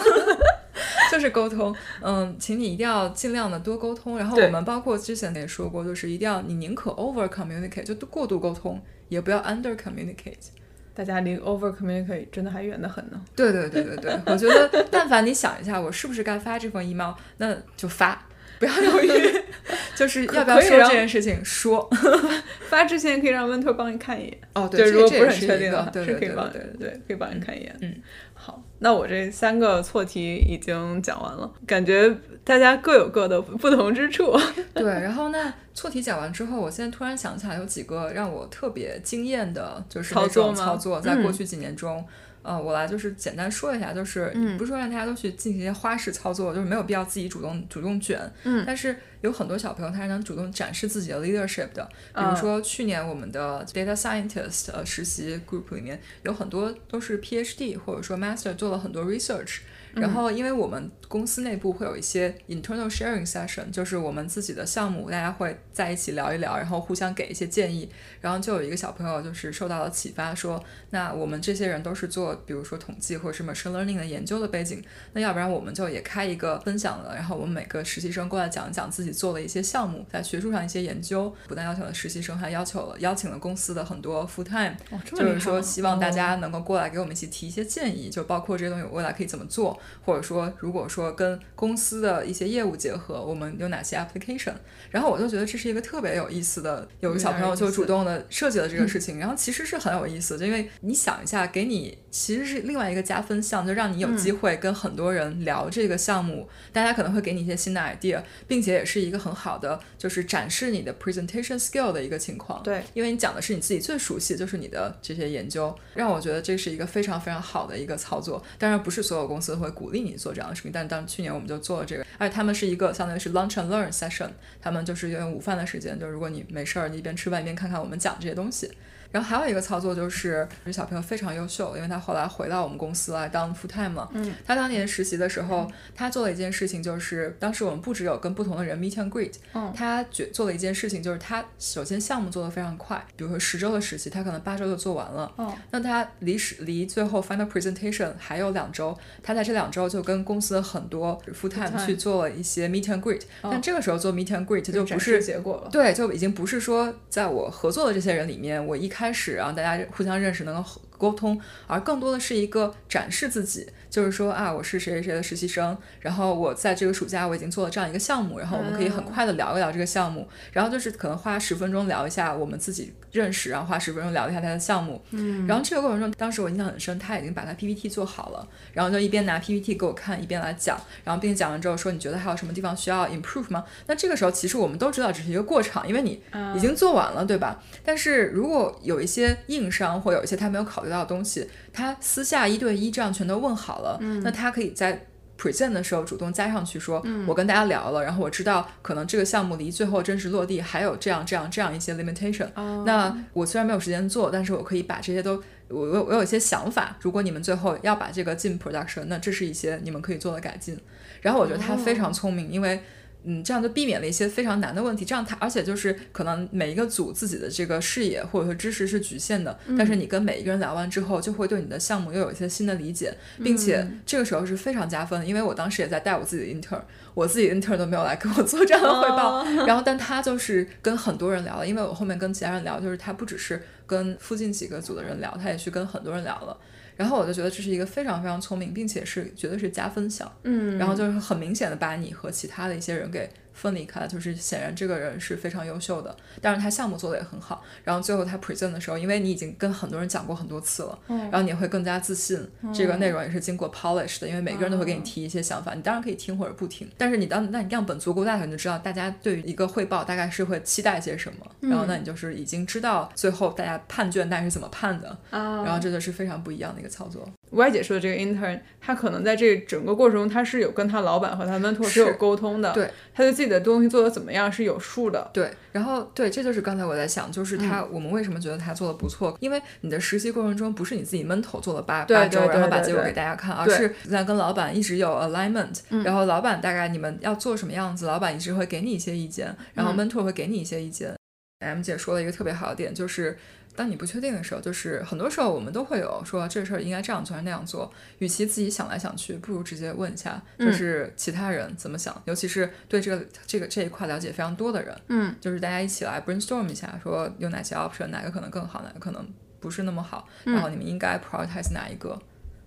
就是沟通。嗯，请你一定要尽量的多沟通。然后我们包括之前也说过，就是一定要你宁可 over communicate，就过度沟通，也不要 under communicate。大家离 over communicate 真的还远得很呢。对对对对对，我觉得但凡你想一下，我是不是该发这封 email，那就发，不要犹豫，就是要不要说这件事情，说。发之前可以让温特帮你看一眼。哦，对，就如果不是很确定的话，一个对是可以帮对对对对。对，可以帮你看一眼。嗯，好，那我这三个错题已经讲完了，感觉大家各有各的不同之处。对，然后那，错题讲完之后，我现在突然想起来有几个让我特别惊艳的，就是那操作操作，在过嗯去几年中。呃，我来就是简单说一下，就是嗯不是说让大家都去进行一些花式操作，就是没有必要自己主动主动卷。嗯但是有很多小朋友他是能主动展示自己的 leadership 的，比如嗯说去年我们的 data scientist 呃实习 group 里面有很多都是 PhD 或者说 master 做了很多 research。然后，因为我们公司内部会有一些 internal sharing session，就是我们自己的项目，大家会在一起聊一聊，然后互相给一些建议。然后就有一个小朋友就是受到了启发，说，那我们这些人都是做，比如说统计或者是 machine learning 的研究的背景，那要不然我们就也开一个分享的，然后我们每个实习生过来讲一讲自己做的一些项目，在学术上一些研究。不但邀请了实习生，还邀请了邀请了公司的很多 full time 哦，就是说希望大家能够过来给我们一起提一些建议，就包括这些东西我未来可以怎么做，或者说如果说跟公司的一些业务结合，我们有哪些 application。然后我就觉得这是一个特别有意思的，有个小朋友就主动的设计了这个事情，然后其实是很有意思的，因为你想一下，给你其实是另外一个加分项，就让你有机会跟很多人聊这个项目，大家可能会给你一些新的 idea，并且也是一个很好的就是展示你的 presentation skill 的一个情况。对，因为你讲的是你自己最熟悉，就是你的这些研究，让我觉得这是一个非常非常好的一个操作。当然，不是所有公司会鼓励你做这样的事情，但当去年我们就做了这个，而且他们是一个相当于是 lunch and learn session，他们就是用午饭的时间，就是如果你没事儿，你一边吃饭一边看看我们讲这些东西。然后还有一个操作就是，这小朋友非常优秀，因为他后来回到我们公司来当 full time 了。嗯，他当年实习的时候，他做了一件事情，就是当时我们不只有跟不同的人 meet and greet，、嗯他觉做了一件事情，就是他首先项目做得非常快，比如说十周的实习，他可能八周就做完了。嗯，那他离时离最后 final presentation 还有两周，他在这两周就跟公司的很多 full time 去做了一些 meet and greet，、哦但这个时候做 meet and greet 就不是结果了。对，就已经不是说在我合作的这些人里面，我一开开始让大家互相认识，能够沟通，而更多的是一个展示自己，就是说啊，我是谁谁谁的实习生，然后我在这个暑假我已经做了这样一个项目，然后我们可以很快的聊一聊这个项目，然后就是可能花十分钟聊一下我们自己认识，然后花十分钟聊一下他的项目，嗯，然后这个过程中，当时我印象很深，他已经把他 PPT 做好了，然后就一边拿 PPT 给我看，一边来讲，然后并且讲完之后说你觉得还有什么地方需要 improve 吗？那这个时候其实我们都知道只是一个过场，因为你已经做完了，对吧？但是如果有一些硬伤或有一些他没有考虑到的东西，他私下一对一这样全都问好了，那他可以在 present 的时候主动加上去说，我跟大家聊了，然后我知道可能这个项目离最后真实落地还有这样这样这样一些 limitation。那我虽然没有时间做，但是我可以把这些都，我我我有一些想法。如果你们最后要把这个进 production，那这是一些你们可以做的改进。然后我觉得他非常聪明，因为。嗯，这样就避免了一些非常难的问题。这样他，而且就是可能每一个组自己的这个视野或者说知识是局限的，但是你跟每一个人聊完之后，就会对你的项目又有一些新的理解，并且这个时候是非常加分的。因为我当时也在带我自己的 intern，我自己 intern 都没有来跟我做这样的汇报，然后但他就是跟很多人聊了，因为我后面跟其他人聊，就是他不只是跟附近几个组的人聊，他也去跟很多人聊了。然后我就觉得这是一个非常非常聪明，并且是绝对是加分项，嗯，然后就是很明显的把你和其他的一些人给。分离开，就是显然这个人是非常优秀的，但是他项目做的也很好。然后最后他 present 的时候，因为你已经跟很多人讲过很多次了，然后你会更加自信。这个内容也是经过 polish 的，因为每个人都会给你提一些想法，你当然可以听或者不听。但是你当那你样本足够大，你就知道大家对于一个汇报大概是会期待些什么。然后那你就是已经知道最后大家判卷大概是怎么判的。然后这就是非常不一样的一个操作。歪姐说的这个 intern，他可能在这整个过程中，他是有跟他老板和他 mentor 是有沟通的，对，他就自己的东西做的怎么样是有数的，对。然后对，这就是刚才我在想，就是他我们为什么觉得他做的不错？因为你的实习过程中不是你自己闷头做了八八周，然后把结果给大家看，而是在跟老板一直有 alignment，然后老板大概你们要做什么样子，老板一直会给你一些意见，然后 mentor 会给你一些意见。M 姐说了一个特别好的点，就是。当你不确定的时候，就是很多时候我们都会有说这事儿应该这样做还是那样做。与其自己想来想去，不如直接问一下，就是其他人怎么想，尤其是对这个这个这一块了解非常多的人。嗯，就是大家一起来 brainstorm 一下，说有哪些 option，哪个可能更好，哪个可能不是那么好，然后你们应该 prioritize 哪一个。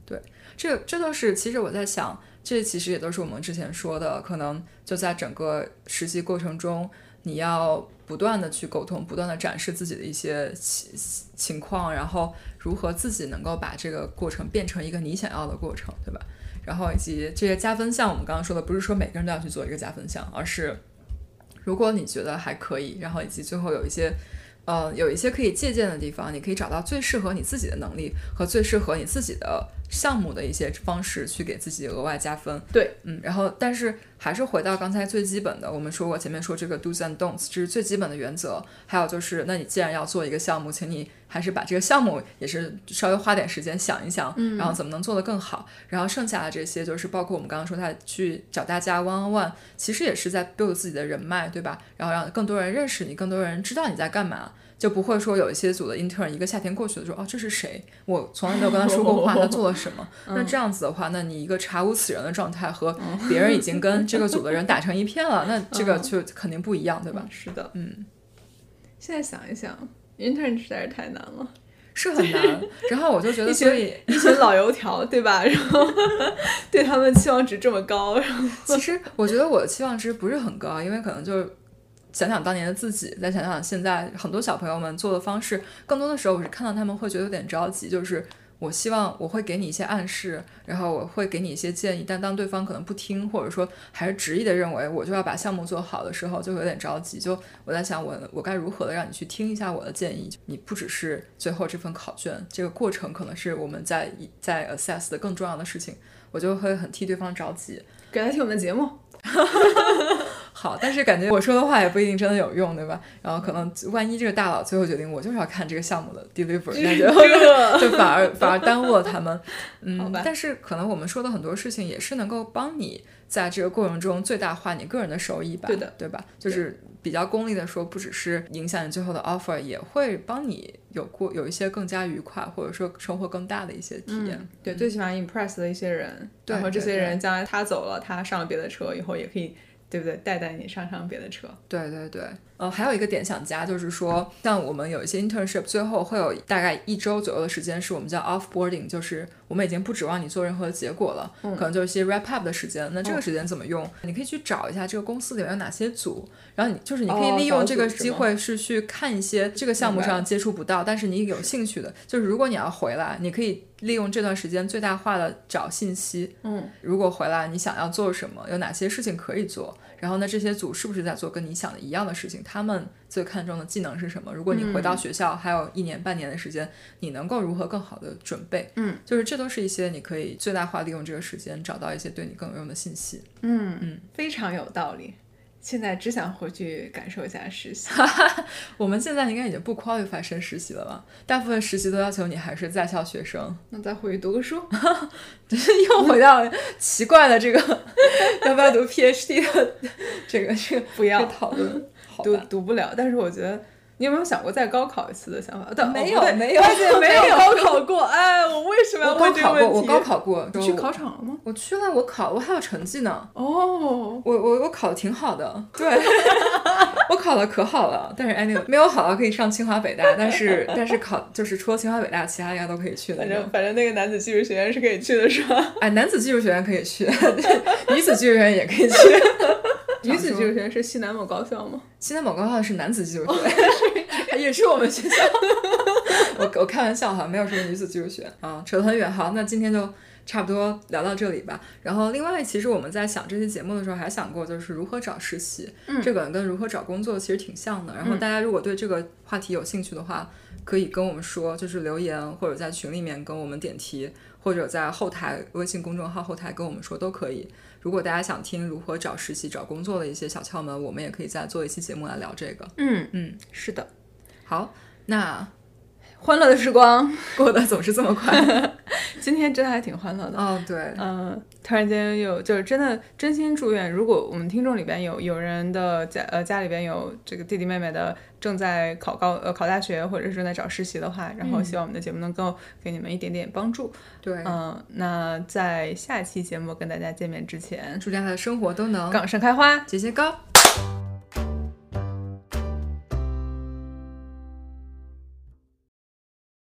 对，这这都是其实我在想，这其实也都是我们之前说的，可能就在整个实习过程中，你要。不断的去沟通，不断的展示自己的一些情情况，然后如何自己能够把这个过程变成一个你想要的过程，对吧？然后以及这些加分项，我们刚刚说的不是说每个人都要去做一个加分项，而是如果你觉得还可以，然后以及最后有一些。呃，有一些可以借鉴的地方，你可以找到最适合你自己的能力和最适合你自己的项目的一些方式，去给自己额外加分。对，嗯，然后但是还是回到刚才最基本的，我们说过前面说这个 do's and don'ts，这是最基本的原则。还有就是，那你既然要做一个项目，请你还是把这个项目也是稍微花点时间想一想，然后怎么能做得更好。然后剩下的这些就是包括我们刚刚说他去找大家 one on one，其实也是在 build 自己的人脉，对吧？然后让更多人认识你，更多人知道你在干嘛。就不会说有一些组的 intern 一个夏天过去了，说哦这是谁？我从来没有跟他说过话，他做了什么？那这样子的话，那你一个查无此人的状态和别人已经跟这个组的人打成一片了，那这个就肯定不一样，对吧？是的，嗯。现在想一想，intern 实在是太难了，是很难。然后我就觉得，所以一群老油条，对吧？然后对他们期望值这么高，然后其实我觉得我的期望值不是很高，因为可能就。想想当年的自己，再想想现在很多小朋友们做的方式，更多的时候我是看到他们会觉得有点着急，就是我希望我会给你一些暗示，然后我会给你一些建议，但当对方可能不听，或者说还是执意的认为我就要把项目做好的时候，就有点着急。就我在想，我我该如何的让你去听一下我的建议？你不只是最后这份考卷，这个过程可能是我们在在 assess 的更重要的事情，我就会很替对方着急。给他听我们的节目。好，但是感觉我说的话也不一定真的有用，对吧？然后可能万一这个大佬最后决定我就是要看这个项目的 deliver，那就 就反而反而耽误了他们。嗯，但是可能我们说的很多事情也是能够帮你在这个过程中最大化你个人的收益吧？对的，对吧？就是比较功利的说，不只是影响你最后的 offer，也会帮你有过有一些更加愉快或者说收获更大的一些体验。对，最起码 impress 的一些人，然后这些人将来他走了，他上了别的车以后也可以。对不对？带带你上上别的车。对对对，呃，还有一个点想加，就是说，像我们有一些 internship，最后会有大概一周左右的时间，是我们叫 offboarding，就是我们已经不指望你做任何结果了，可能就是一些 wrap up 的时间。那这个时间怎么用？你可以去找一下这个公司里面有哪些组，然后你就是你可以利用这个机会是去看一些这个项目上接触不到，但是你有兴趣的，就是如果你要回来，你可以。利用这段时间最大化的找信息，嗯，如果回来你想要做什么，有哪些事情可以做，然后呢，这些组是不是在做跟你想的一样的事情？他们最看重的技能是什么。如果你回到学校还有一年半年的时间，你能够如何更好的准备？嗯，就是这都是一些你可以最大化利用这个时间，找到一些对你更有用的信息。嗯嗯，非常有道理。现在只想回去感受一下实习。我们现在应该已经不 qualify 升实习了吧？大部分实习都要求你还是在校学生。那再回去读个书，就是又回到奇怪的这个要不要读 PhD 的这个这个不要讨论，读读不了。但是我觉得。你有没有想过再高考一次的想法？但没有，没有，而且没有高考过。哎，我为什么要问这个问题？我高考过，你去考场了吗？我去了，我考，我还有成绩呢。哦，我我我考的挺好的，对，我考的可好了。但是 anyway 没有好到可以上清华北大，但是但是考就是除了清华北大，其他应该都可以去的。反正反正那个男子技术学院是可以去的，是吧？哎，男子技术学院可以去，女子技术学院也可以去。女子技术学院是西南某高校吗？西南某高校是男子技术学院，也是我们学校。我我开玩笑哈，没有什么女子技术学院啊，扯得很远。好，那今天就差不多聊到这里吧。然后，另外，其实我们在想这期节目的时候，还想过就是如何找实习，这个跟如何找工作其实挺像的。然后，大家如果对这个话题有兴趣的话，可以跟我们说，就是留言或者在群里面跟我们点题，或者在后台微信公众号后台跟我们说都可以。如果大家想听如何找实习、找工作的一些小窍门，我们也可以再做一期节目来聊这个。嗯嗯，是的。好，那欢乐的时光 过得总是这么快。今天真的还挺欢乐的。哦，对，嗯，突然间有就是真的真心祝愿，如果我们听众里边有有人的家呃家里边有这个弟弟妹妹的正在考高呃考大学或者是正在找实习的话，然后希望我们的节目能够给你们一点点帮助。对，嗯，那在下期节目跟大家见面之前，祝大家的生活都能杠上开花，节节高。